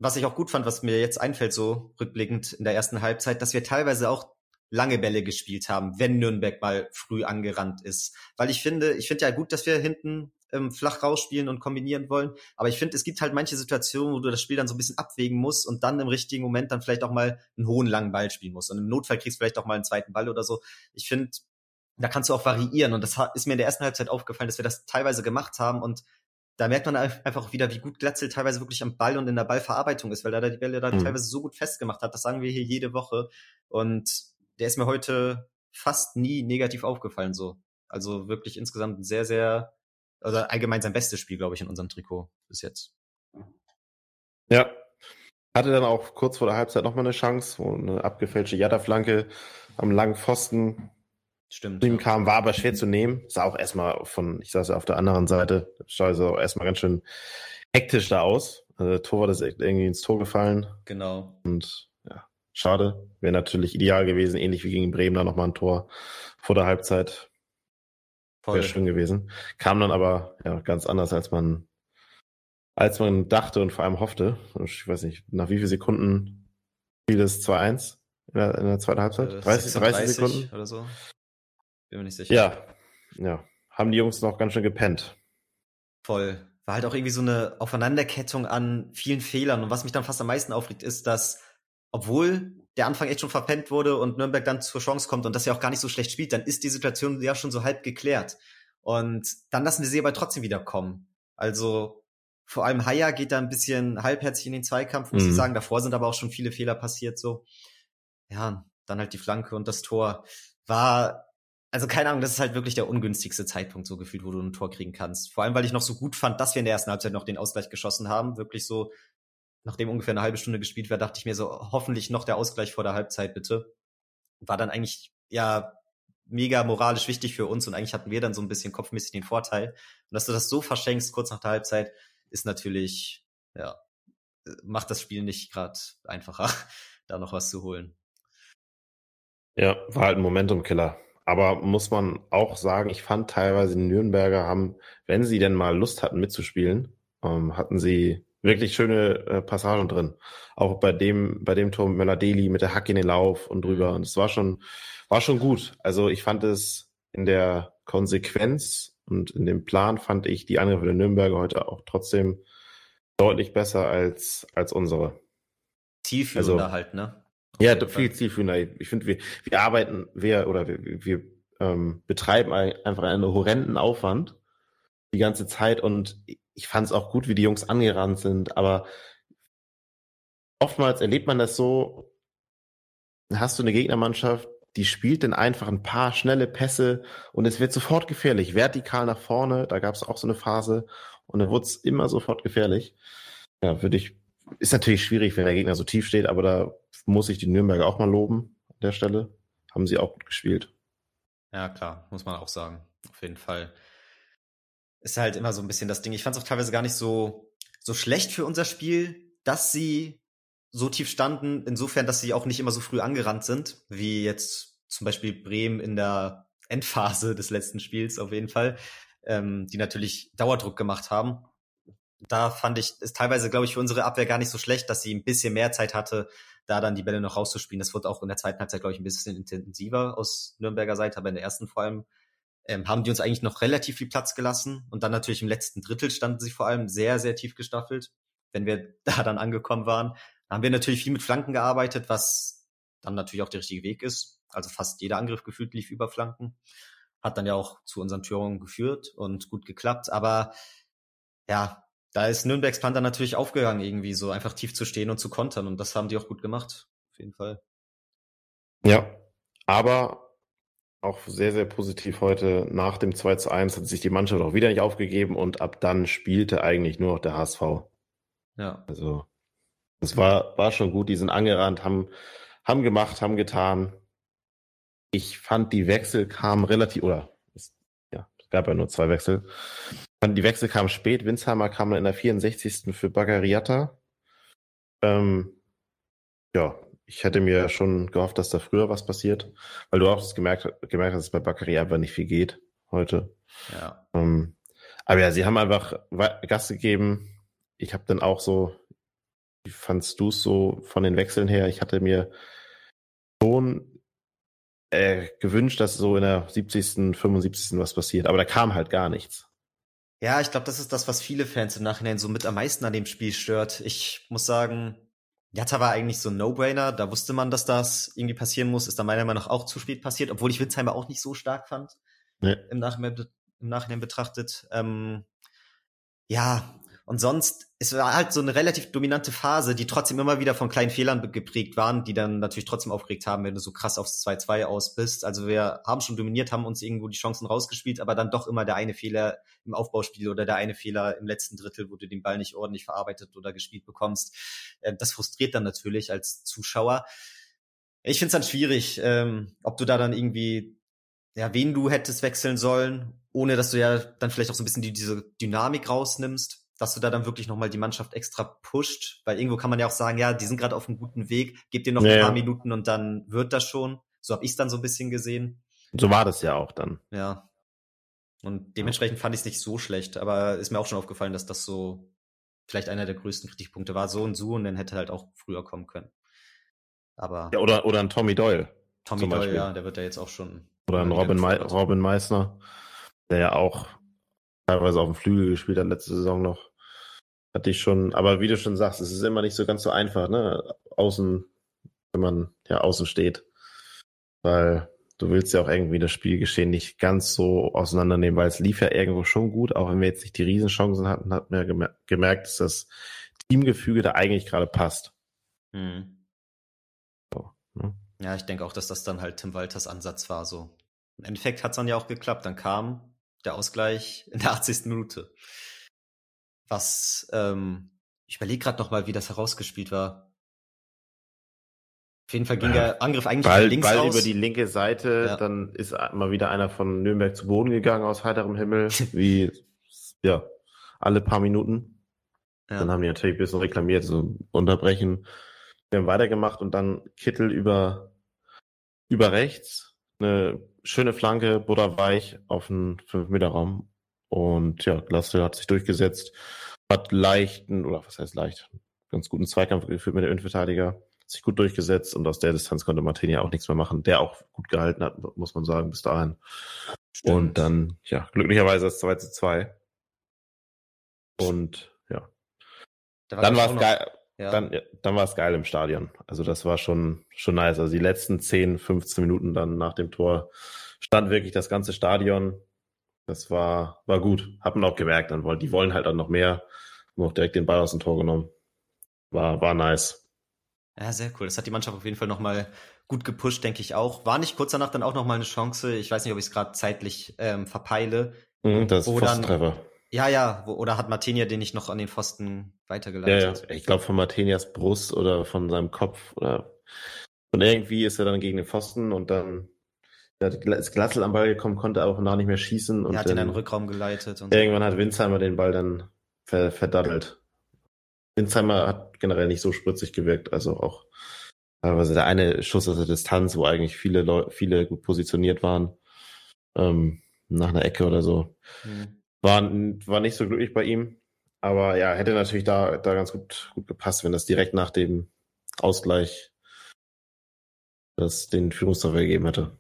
was ich auch gut fand, was mir jetzt einfällt, so rückblickend in der ersten Halbzeit, dass wir teilweise auch lange Bälle gespielt haben, wenn Nürnberg mal früh angerannt ist. Weil ich finde, ich finde ja gut, dass wir hinten ähm, flach rausspielen und kombinieren wollen. Aber ich finde, es gibt halt manche Situationen, wo du das Spiel dann so ein bisschen abwägen musst und dann im richtigen Moment dann vielleicht auch mal einen hohen langen Ball spielen musst. Und im Notfall kriegst du vielleicht auch mal einen zweiten Ball oder so. Ich finde, da kannst du auch variieren. Und das ist mir in der ersten Halbzeit aufgefallen, dass wir das teilweise gemacht haben und da merkt man einfach wieder, wie gut Glatzel teilweise wirklich am Ball und in der Ballverarbeitung ist, weil er die Bälle da mhm. teilweise so gut festgemacht hat. Das sagen wir hier jede Woche. Und der ist mir heute fast nie negativ aufgefallen so. Also wirklich insgesamt ein sehr, sehr, oder allgemein sein bestes Spiel, glaube ich, in unserem Trikot bis jetzt. Ja. Hatte dann auch kurz vor der Halbzeit nochmal eine Chance, wo eine abgefälschte Jatta-Flanke am langen Pfosten Stimmt. Ihm kam, war aber schwer zu nehmen. Sah auch erstmal von, ich saß ja auf der anderen Seite, sah also erstmal ganz schön hektisch da aus. Also der Tor war das irgendwie ins Tor gefallen. Genau. Und schade. Wäre natürlich ideal gewesen, ähnlich wie gegen Bremen da nochmal ein Tor vor der Halbzeit. Wäre schön gewesen. Kam dann aber ja ganz anders, als man, als man dachte und vor allem hoffte. Ich weiß nicht, nach wie vielen Sekunden fiel es 2-1 in der, in der zweiten Halbzeit? 30, 30 Sekunden? Oder so. Bin mir nicht sicher. Ja, ja. Haben die Jungs noch ganz schön gepennt. Voll. War halt auch irgendwie so eine Aufeinanderkettung an vielen Fehlern. Und was mich dann fast am meisten aufregt, ist, dass, obwohl der Anfang echt schon verpennt wurde und Nürnberg dann zur Chance kommt und das ja auch gar nicht so schlecht spielt, dann ist die Situation ja schon so halb geklärt. Und dann lassen wir sie aber trotzdem wieder kommen. Also vor allem Haya geht da ein bisschen halbherzig in den Zweikampf, muss mhm. ich sagen. Davor sind aber auch schon viele Fehler passiert. So, ja, dann halt die Flanke und das Tor war also keine Ahnung, das ist halt wirklich der ungünstigste Zeitpunkt so gefühlt, wo du ein Tor kriegen kannst. Vor allem, weil ich noch so gut fand, dass wir in der ersten Halbzeit noch den Ausgleich geschossen haben. Wirklich so, nachdem ungefähr eine halbe Stunde gespielt war, dachte ich mir so, hoffentlich noch der Ausgleich vor der Halbzeit, bitte. War dann eigentlich, ja, mega moralisch wichtig für uns und eigentlich hatten wir dann so ein bisschen kopfmäßig den Vorteil. Und dass du das so verschenkst, kurz nach der Halbzeit, ist natürlich, ja, macht das Spiel nicht gerade einfacher, [LAUGHS] da noch was zu holen. Ja, war halt ein Momentum-Killer. Aber muss man auch sagen, ich fand teilweise die Nürnberger haben, wenn sie denn mal Lust hatten mitzuspielen, ähm, hatten sie wirklich schöne äh, Passagen drin. Auch bei dem, bei dem Tor mit Möller-Deli mit der Hack in den Lauf und drüber. Und es war schon, war schon gut. Also ich fand es in der Konsequenz und in dem Plan fand ich die Angriffe der Nürnberger heute auch trotzdem deutlich besser als, als unsere. Zielführender also, halt, ne? Ja, viel zielführender. Ich finde, wir, wir arbeiten, wir oder wir, wir ähm, betreiben einfach einen horrenden Aufwand die ganze Zeit und ich fand es auch gut, wie die Jungs angerannt sind, aber oftmals erlebt man das so, hast du eine Gegnermannschaft, die spielt dann einfach ein paar schnelle Pässe und es wird sofort gefährlich, vertikal nach vorne, da gab es auch so eine Phase und dann wurde es immer sofort gefährlich. Ja, würde ich, ist natürlich schwierig, wenn der Gegner so tief steht, aber da muss ich die Nürnberger auch mal loben an der Stelle. Haben sie auch gut gespielt. Ja, klar, muss man auch sagen. Auf jeden Fall. Ist halt immer so ein bisschen das Ding. Ich fand es auch teilweise gar nicht so, so schlecht für unser Spiel, dass sie so tief standen, insofern, dass sie auch nicht immer so früh angerannt sind, wie jetzt zum Beispiel Bremen in der Endphase des letzten Spiels auf jeden Fall, ähm, die natürlich Dauerdruck gemacht haben. Da fand ich es teilweise, glaube ich, für unsere Abwehr gar nicht so schlecht, dass sie ein bisschen mehr Zeit hatte, da dann die Bälle noch rauszuspielen. Das wird auch in der zweiten Halbzeit, glaube ich, ein bisschen intensiver aus Nürnberger Seite, aber in der ersten vor allem ähm, haben die uns eigentlich noch relativ viel Platz gelassen. Und dann natürlich im letzten Drittel standen sie vor allem sehr, sehr tief gestaffelt. Wenn wir [LAUGHS] da dann angekommen waren, haben wir natürlich viel mit Flanken gearbeitet, was dann natürlich auch der richtige Weg ist. Also fast jeder Angriff gefühlt lief über Flanken. Hat dann ja auch zu unseren Türungen geführt und gut geklappt. Aber ja, da ist Nürnbergs Plan natürlich aufgegangen, irgendwie so einfach tief zu stehen und zu kontern. Und das haben die auch gut gemacht. Auf jeden Fall. Ja, aber auch sehr, sehr positiv heute. Nach dem 2 zu 1 hat sich die Mannschaft auch wieder nicht aufgegeben und ab dann spielte eigentlich nur noch der HSV. Ja. Also, es war, war schon gut. Die sind angerannt, haben, haben gemacht, haben getan. Ich fand, die Wechsel kamen relativ, oder, es, ja, es gab ja nur zwei Wechsel. Die Wechsel kamen spät. Winsheimer kam dann in der 64. für Bagariata. Ähm, ja, ich hätte mir schon gehofft, dass da früher was passiert, weil du auch gemerkt, gemerkt hast, dass bei Bakary einfach nicht viel geht heute. Ja. Ähm, aber ja, sie haben einfach Gas gegeben. Ich habe dann auch so, wie fandst du es so von den Wechseln her? Ich hatte mir schon äh, gewünscht, dass so in der 70., 75. was passiert, aber da kam halt gar nichts. Ja, ich glaube, das ist das, was viele Fans im Nachhinein so mit am meisten an dem Spiel stört. Ich muss sagen, Jatta war eigentlich so ein No-Brainer. Da wusste man, dass das irgendwie passieren muss. Ist da meiner Meinung nach auch zu spät passiert, obwohl ich Witzheimer auch nicht so stark fand. Nee. Im, Nachhinein, Im Nachhinein betrachtet. Ähm, Ja, und sonst, es war halt so eine relativ dominante Phase, die trotzdem immer wieder von kleinen Fehlern geprägt waren, die dann natürlich trotzdem aufgeregt haben, wenn du so krass aufs 2-2 aus bist. Also wir haben schon dominiert, haben uns irgendwo die Chancen rausgespielt, aber dann doch immer der eine Fehler im Aufbauspiel oder der eine Fehler im letzten Drittel, wo du den Ball nicht ordentlich verarbeitet oder gespielt bekommst. Äh, das frustriert dann natürlich als Zuschauer. Ich finde es dann schwierig, ähm, ob du da dann irgendwie, ja, wen du hättest wechseln sollen, ohne dass du ja dann vielleicht auch so ein bisschen die, diese Dynamik rausnimmst dass du da dann wirklich nochmal die Mannschaft extra pusht, weil irgendwo kann man ja auch sagen, ja, die sind gerade auf einem guten Weg, gib dir noch ja, ein paar ja. Minuten und dann wird das schon. So habe ich es dann so ein bisschen gesehen. So war das ja auch dann. Ja. Und dementsprechend fand ich es nicht so schlecht, aber ist mir auch schon aufgefallen, dass das so vielleicht einer der größten Kritikpunkte war. So und so und dann hätte halt auch früher kommen können. Aber. Ja, oder, oder ein Tommy Doyle. Tommy Doyle, Beispiel. ja, der wird ja jetzt auch schon. Oder ein Robin, Me Robin Meissner, der ja auch teilweise auf dem Flügel gespielt hat letzte Saison noch. Hatte ich schon, aber wie du schon sagst, es ist immer nicht so ganz so einfach, ne? Außen, wenn man ja außen steht. Weil du willst ja auch irgendwie das Spielgeschehen nicht ganz so auseinandernehmen, weil es lief ja irgendwo schon gut, auch wenn wir jetzt nicht die Riesenchancen hatten, hat man ja gemerkt, dass das Teamgefüge da eigentlich gerade passt. Hm. So, ne? Ja, ich denke auch, dass das dann halt Tim Walters Ansatz war. So. Im Endeffekt hat es dann ja auch geklappt. Dann kam der Ausgleich in der 80. Minute was ähm, ich überlege gerade noch mal, wie das herausgespielt war. Auf jeden Fall ging ja, der Angriff eigentlich Ball, links Ball raus. über die linke Seite, ja. dann ist mal wieder einer von Nürnberg zu Boden gegangen aus heiterem Himmel, wie ja alle paar Minuten. Ja. Dann haben die natürlich ein bisschen reklamiert, so unterbrechen. Wir haben weitergemacht und dann Kittel über über rechts, eine schöne Flanke, butterweich auf den 5-Meter-Raum. Und ja, Glasgow hat sich durchgesetzt hat leichten, oder was heißt leicht, ganz guten Zweikampf geführt mit dem Innenverteidiger, sich gut durchgesetzt und aus der Distanz konnte Martini auch nichts mehr machen, der auch gut gehalten hat, muss man sagen, bis dahin. Stimmt. Und dann, ja, glücklicherweise das 2 zu 2. Und ja. Da war dann war es geil. Ja. Dann, dann war es geil im Stadion. Also das war schon, schon nice. Also die letzten 10, 15 Minuten dann nach dem Tor stand wirklich das ganze Stadion das war, war gut. Hat man auch gemerkt. Dann, die wollen halt auch noch mehr. Haben auch direkt den Ball aus dem Tor genommen. War, war nice. Ja, sehr cool. Das hat die Mannschaft auf jeden Fall nochmal gut gepusht, denke ich auch. War nicht kurz danach dann auch nochmal eine Chance. Ich weiß nicht, ob ich es gerade zeitlich ähm, verpeile. Mhm, das ist Pfostentreffer. Ja, ja. Wo, oder hat Martinia den nicht noch an den Pfosten weitergeleitet? Ja, ja. Ich glaube von Martinias Brust oder von seinem Kopf oder und irgendwie ist er dann gegen den Pfosten und dann ist Glatzel am Ball gekommen, konnte auch noch nicht mehr schießen. Und er hat in den Rückraum geleitet. Und irgendwann so. hat Winsheimer den Ball dann ver verdaddelt. Winsheimer hat generell nicht so spritzig gewirkt, also auch teilweise der eine Schuss aus der Distanz, wo eigentlich viele Leute, viele gut positioniert waren, ähm, nach einer Ecke oder so. Mhm. War, war nicht so glücklich bei ihm. Aber ja, hätte natürlich da, da ganz gut, gut gepasst, wenn das direkt nach dem Ausgleich das den Führungstreffer gegeben hätte.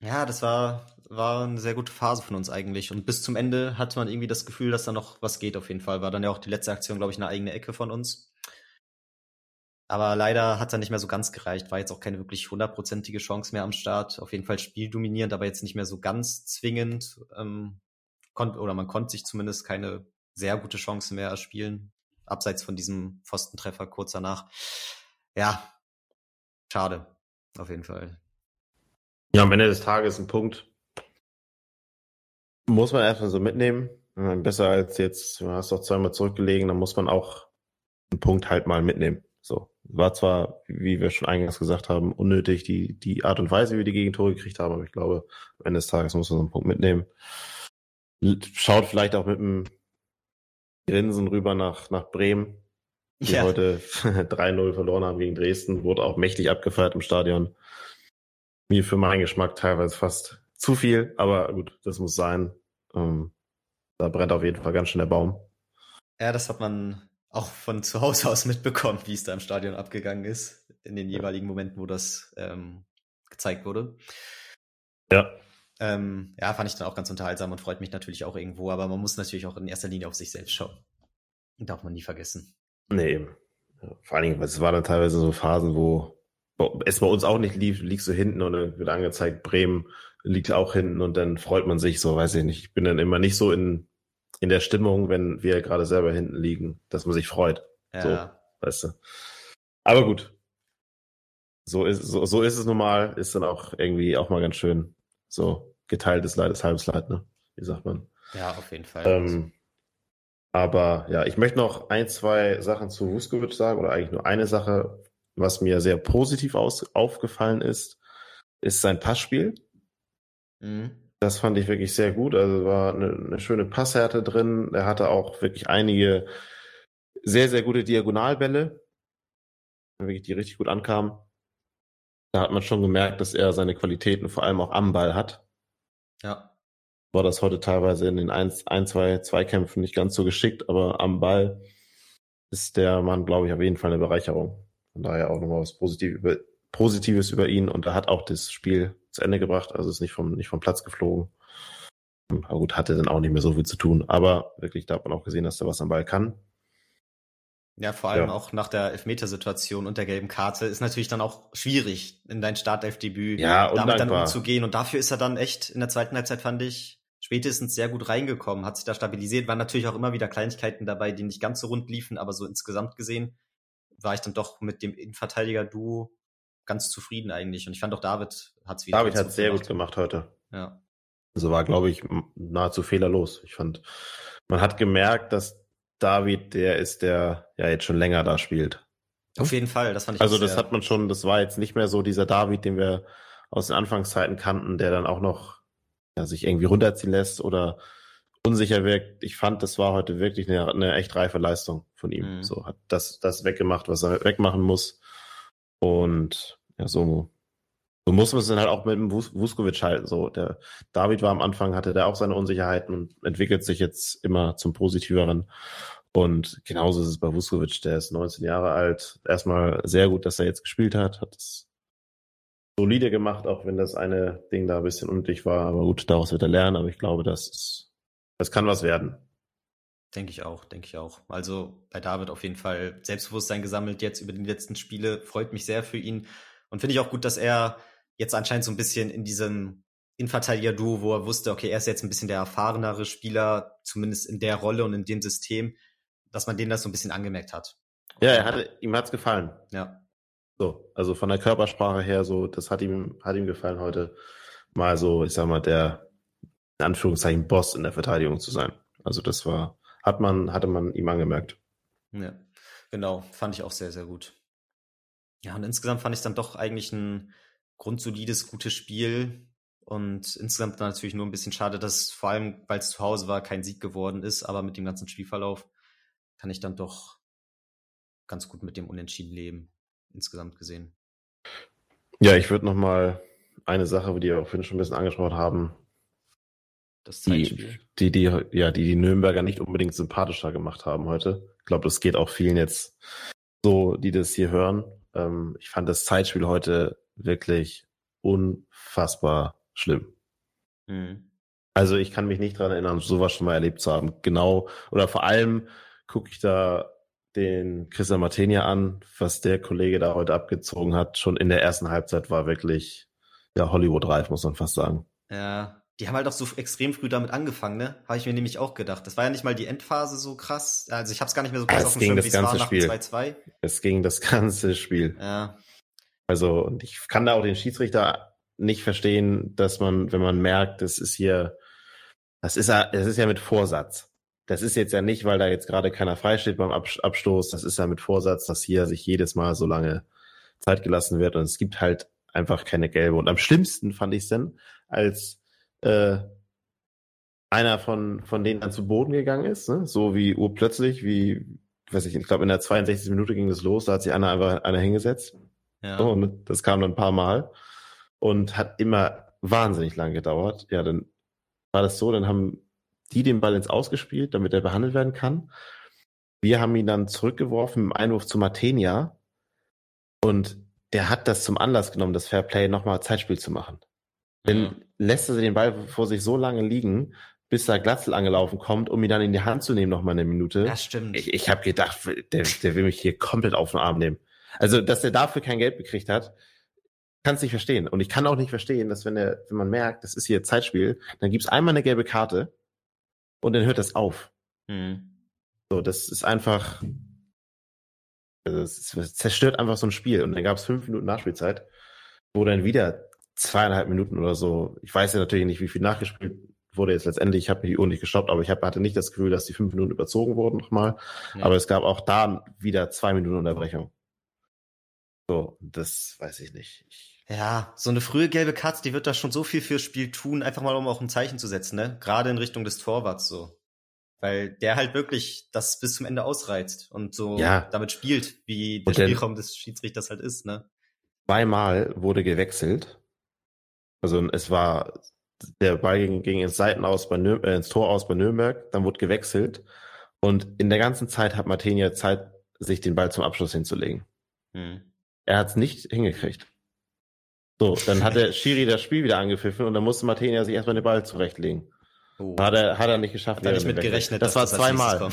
Ja, das war, war eine sehr gute Phase von uns eigentlich. Und bis zum Ende hatte man irgendwie das Gefühl, dass da noch was geht auf jeden Fall. War dann ja auch die letzte Aktion, glaube ich, eine eigene Ecke von uns. Aber leider hat er nicht mehr so ganz gereicht. War jetzt auch keine wirklich hundertprozentige Chance mehr am Start. Auf jeden Fall spieldominierend, aber jetzt nicht mehr so ganz zwingend. Ähm, konnt, oder man konnte sich zumindest keine sehr gute Chance mehr erspielen. Abseits von diesem Pfostentreffer kurz danach. Ja, schade. Auf jeden Fall. Ja, am Ende des Tages ein Punkt. Muss man erstmal so mitnehmen. Besser als jetzt, du hast doch zweimal zurückgelegen, dann muss man auch einen Punkt halt mal mitnehmen. So. War zwar, wie wir schon eingangs gesagt haben, unnötig, die, die Art und Weise, wie wir die Gegentore gekriegt haben, aber ich glaube, am Ende des Tages muss man so einen Punkt mitnehmen. Schaut vielleicht auch mit einem Grinsen rüber nach, nach Bremen, die ja. heute [LAUGHS] 3-0 verloren haben gegen Dresden, wurde auch mächtig abgefeiert im Stadion mir für meinen Geschmack teilweise fast zu viel, aber gut, das muss sein. Ähm, da brennt auf jeden Fall ganz schön der Baum. Ja, das hat man auch von zu Hause aus mitbekommen, wie es da im Stadion abgegangen ist, in den jeweiligen Momenten, wo das ähm, gezeigt wurde. Ja. Ähm, ja, fand ich dann auch ganz unterhaltsam und freut mich natürlich auch irgendwo, aber man muss natürlich auch in erster Linie auf sich selbst schauen. Darf man nie vergessen. Nee, eben. Vor allen Dingen, es waren dann teilweise so Phasen, wo es bei uns auch nicht lief, liegst du hinten und dann wird angezeigt, Bremen liegt auch hinten und dann freut man sich so, weiß ich nicht. Ich bin dann immer nicht so in, in der Stimmung, wenn wir gerade selber hinten liegen, dass man sich freut. Ja. So, weißt du. Aber gut. So ist, so, so ist es nun mal, ist dann auch irgendwie auch mal ganz schön. So, geteiltes Leid ist halbes Leid, ne? Wie sagt man? Ja, auf jeden Fall. Ähm, aber ja, ich möchte noch ein, zwei Sachen zu Vuskovic sagen oder eigentlich nur eine Sache, was mir sehr positiv aus, aufgefallen ist, ist sein Passspiel. Mhm. Das fand ich wirklich sehr gut. Also war eine, eine schöne Passhärte drin. Er hatte auch wirklich einige sehr, sehr gute Diagonalbälle, wirklich die richtig gut ankamen. Da hat man schon gemerkt, dass er seine Qualitäten vor allem auch am Ball hat. Ja. War das heute teilweise in den ein, ein zwei Zweikämpfen nicht ganz so geschickt, aber am Ball ist der Mann, glaube ich, auf jeden Fall eine Bereicherung. Von daher auch nochmal was Positiv über, Positives über ihn und er hat auch das Spiel zu Ende gebracht, also ist nicht vom, nicht vom Platz geflogen. Aber gut, hatte dann auch nicht mehr so viel zu tun, aber wirklich, da hat man auch gesehen, dass er was am Ball kann. Ja, vor allem ja. auch nach der Elfmetersituation und der gelben Karte ist natürlich dann auch schwierig, in dein Startelfdebüt ja, damit dann umzugehen. Und dafür ist er dann echt in der zweiten Halbzeit, fand ich, spätestens sehr gut reingekommen, hat sich da stabilisiert, waren natürlich auch immer wieder Kleinigkeiten dabei, die nicht ganz so rund liefen, aber so insgesamt gesehen war ich dann doch mit dem Innenverteidiger-Duo ganz zufrieden eigentlich. Und ich fand auch David hat es wieder. David hat sehr gut gemacht heute. Ja. Also war, glaube ich, nahezu fehlerlos. Ich fand, man hat gemerkt, dass David der ist, der ja jetzt schon länger da spielt. Auf jeden Fall, das fand ich. Also das hat man schon, das war jetzt nicht mehr so dieser David, den wir aus den Anfangszeiten kannten, der dann auch noch ja, sich irgendwie runterziehen lässt oder unsicher wirkt. Ich fand, das war heute wirklich eine, eine echt reife Leistung von ihm. Mhm. So hat das, das weggemacht, was er wegmachen muss. Und ja, so, so muss man es dann halt auch mit dem Vuskovic halten. So, der David war am Anfang, hatte der auch seine Unsicherheiten und entwickelt sich jetzt immer zum Positiveren. Und genauso ist es bei Vuskovic, der ist 19 Jahre alt. Erstmal sehr gut, dass er jetzt gespielt hat, hat es solide gemacht, auch wenn das eine Ding da ein bisschen undicht war. Aber gut, daraus wird er lernen. Aber ich glaube, das ist, das kann was werden. Denke ich auch, denke ich auch. Also bei David auf jeden Fall Selbstbewusstsein gesammelt jetzt über die letzten Spiele. Freut mich sehr für ihn. Und finde ich auch gut, dass er jetzt anscheinend so ein bisschen in diesem Innenverteidiger-Duo, wo er wusste, okay, er ist jetzt ein bisschen der erfahrenere Spieler, zumindest in der Rolle und in dem System, dass man denen das so ein bisschen angemerkt hat. Ja, er hatte, ihm hat's gefallen. Ja. So, also von der Körpersprache her, so, das hat ihm, hat ihm gefallen heute mal so, ich sag mal, der, in Anführungszeichen, Boss in der Verteidigung zu sein. Also das war, hat man, hatte man ihm angemerkt. Ja, genau, fand ich auch sehr, sehr gut. Ja, und insgesamt fand ich dann doch eigentlich ein grundsolides, gutes Spiel. Und insgesamt natürlich nur ein bisschen schade, dass vor allem, weil es zu Hause war, kein Sieg geworden ist. Aber mit dem ganzen Spielverlauf kann ich dann doch ganz gut mit dem Unentschieden leben, insgesamt gesehen. Ja, ich würde noch mal eine Sache, die wir auch vorhin schon ein bisschen angesprochen haben, das Zeitspiel. Die, die, die, ja, die die Nürnberger nicht unbedingt sympathischer gemacht haben heute. Ich glaube, das geht auch vielen jetzt so, die das hier hören. Ähm, ich fand das Zeitspiel heute wirklich unfassbar schlimm. Mhm. Also ich kann mich nicht dran erinnern, sowas schon mal erlebt zu haben. Genau, oder vor allem gucke ich da den Christian Martenia an, was der Kollege da heute abgezogen hat. Schon in der ersten Halbzeit war wirklich ja Hollywood reif, muss man fast sagen. Ja, die haben halt auch so extrem früh damit angefangen, ne? Habe ich mir nämlich auch gedacht. Das war ja nicht mal die Endphase so krass. Also ich habe es gar nicht mehr so krass es auf dem Schirm, wie es war nach Spiel. 2-2. Es ging das [LAUGHS] ganze Spiel. Ja. Also und ich kann da auch den Schiedsrichter nicht verstehen, dass man, wenn man merkt, das ist hier, das ist ja, das ist ja mit Vorsatz. Das ist jetzt ja nicht, weil da jetzt gerade keiner freisteht beim Abstoß. Das ist ja mit Vorsatz, dass hier sich jedes Mal so lange Zeit gelassen wird und es gibt halt einfach keine gelbe. Und am schlimmsten fand ich es denn, als äh, einer von, von denen dann zu Boden gegangen ist, ne? so wie urplötzlich, wie, weiß ich, ich glaube in der 62. Minute ging es los, da hat sich einer einfach einer hingesetzt. Ja. So, und das kam dann ein paar Mal und hat immer wahnsinnig lang gedauert. Ja, dann war das so, dann haben die den Ball ins Ausgespielt, damit er behandelt werden kann. Wir haben ihn dann zurückgeworfen im Einwurf zu Matenia und der hat das zum Anlass genommen, das Fairplay nochmal Zeitspiel zu machen. Dann mhm. lässt er den Ball vor sich so lange liegen, bis da Glatzel angelaufen kommt, um ihn dann in die Hand zu nehmen, noch mal eine Minute. Ja, stimmt. Ich, ich habe gedacht, der, der will mich hier komplett auf den Arm nehmen. Also, dass er dafür kein Geld gekriegt hat, kann es nicht verstehen. Und ich kann auch nicht verstehen, dass wenn er, wenn man merkt, das ist hier Zeitspiel, dann gibt's einmal eine gelbe Karte und dann hört das auf. Mhm. So, das ist einfach, also es zerstört einfach so ein Spiel. Und dann gab es fünf Minuten Nachspielzeit, wo dann wieder zweieinhalb Minuten oder so, ich weiß ja natürlich nicht, wie viel nachgespielt wurde jetzt letztendlich, ich habe mir die Uhr nicht gestoppt, aber ich hab, hatte nicht das Gefühl, dass die fünf Minuten überzogen wurden nochmal. Ja. Aber es gab auch da wieder zwei Minuten Unterbrechung. So, das weiß ich nicht. Ich ja, so eine frühe gelbe Katze, die wird da schon so viel fürs Spiel tun, einfach mal um auch ein Zeichen zu setzen, ne? Gerade in Richtung des Torwarts so. Weil der halt wirklich das bis zum Ende ausreizt und so ja. damit spielt, wie der Spielraum des Schiedsrichters halt ist, ne? Zweimal wurde gewechselt. Also es war der Ball ging, ging ins Seitenaus bei Nür äh, ins Tor aus bei Nürnberg, dann wurde gewechselt und in der ganzen Zeit hat Martinia Zeit, sich den Ball zum Abschluss hinzulegen. Hm. Er hat es nicht hingekriegt. So, dann hat der Schiri das Spiel wieder angepfiffen und dann musste Martinia sich erstmal den Ball zurechtlegen. Oh. Hat, er, hat er nicht geschafft. Hat er nicht mit gerechnet. Das war das zweimal.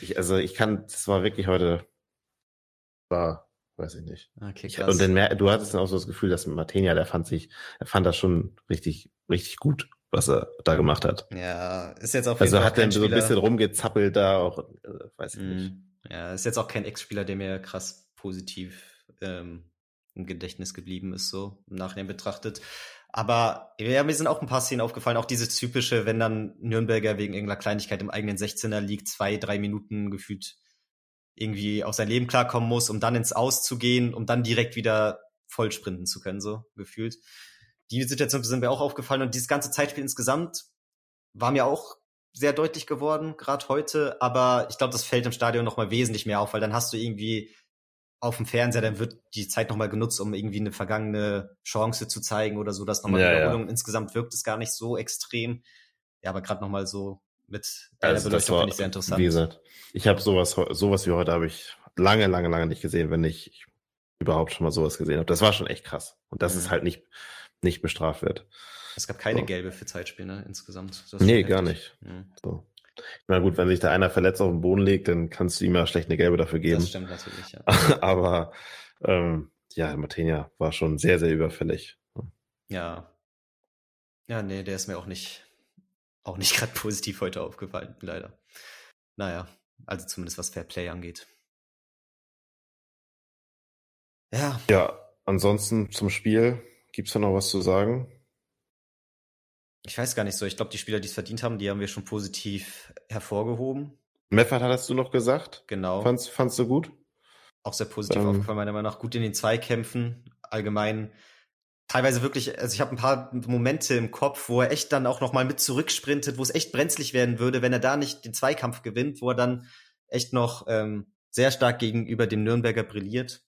ich, also ich kann, das war wirklich heute, war, weiß ich nicht. Okay, krass. Und dann, du hattest dann auch so das Gefühl, dass Martinia, der fand sich, er fand das schon richtig, richtig gut, was er da gemacht hat. Ja, ist jetzt jeden Also Fall hat er so ein bisschen rumgezappelt da, auch, äh, weiß ich mm. nicht. Ja, ist jetzt auch kein Ex-Spieler, der mir krass positiv ähm, im Gedächtnis geblieben ist, so im Nachhinein betrachtet. Aber ja, mir sind auch ein paar Szenen aufgefallen, auch dieses typische, wenn dann Nürnberger wegen irgendeiner Kleinigkeit im eigenen 16er liegt, zwei, drei Minuten gefühlt irgendwie auf sein Leben klarkommen muss, um dann ins Aus zu gehen, um dann direkt wieder voll sprinten zu können, so gefühlt. Die Situation sind mir auch aufgefallen und dieses ganze Zeitspiel insgesamt war mir auch sehr deutlich geworden, gerade heute, aber ich glaube, das fällt im Stadion nochmal wesentlich mehr auf, weil dann hast du irgendwie auf dem Fernseher, dann wird die Zeit nochmal genutzt, um irgendwie eine vergangene Chance zu zeigen oder so, dass nochmal ja, Wiederholung. Ja. Insgesamt wirkt es gar nicht so extrem. Ja, aber gerade nochmal so mit also Beleuchtung finde ich sehr interessant. Wie gesagt, ich habe sowas, sowas wie heute habe ich lange, lange, lange nicht gesehen, wenn ich überhaupt schon mal sowas gesehen habe. Das war schon echt krass. Und das mhm. ist halt nicht, nicht bestraft wird. Es gab keine so. gelbe für Zeitspiele ne, insgesamt. Nee, gar nicht. Mhm. So. Na gut, wenn sich da einer verletzt auf den Boden legt, dann kannst du ihm ja schlecht eine gelbe dafür geben. Das stimmt natürlich, ja. [LAUGHS] Aber ähm, ja, Martinia war schon sehr, sehr überfällig. Ja. Ja, nee, der ist mir auch nicht, auch nicht [LAUGHS] gerade positiv heute aufgefallen, leider. Naja, also zumindest was Fair Play angeht. Ja. Ja, ansonsten zum Spiel, gibt's da noch was zu sagen? Ich weiß gar nicht so. Ich glaube, die Spieler, die es verdient haben, die haben wir schon positiv hervorgehoben. Meffert hattest du noch gesagt? Genau. Fandst, fandst du gut? Auch sehr positiv ähm, aufgefallen, meiner Meinung nach. Gut in den Zweikämpfen. Allgemein teilweise wirklich, also ich habe ein paar Momente im Kopf, wo er echt dann auch nochmal mit zurücksprintet, wo es echt brenzlig werden würde, wenn er da nicht den Zweikampf gewinnt, wo er dann echt noch ähm, sehr stark gegenüber dem Nürnberger brilliert.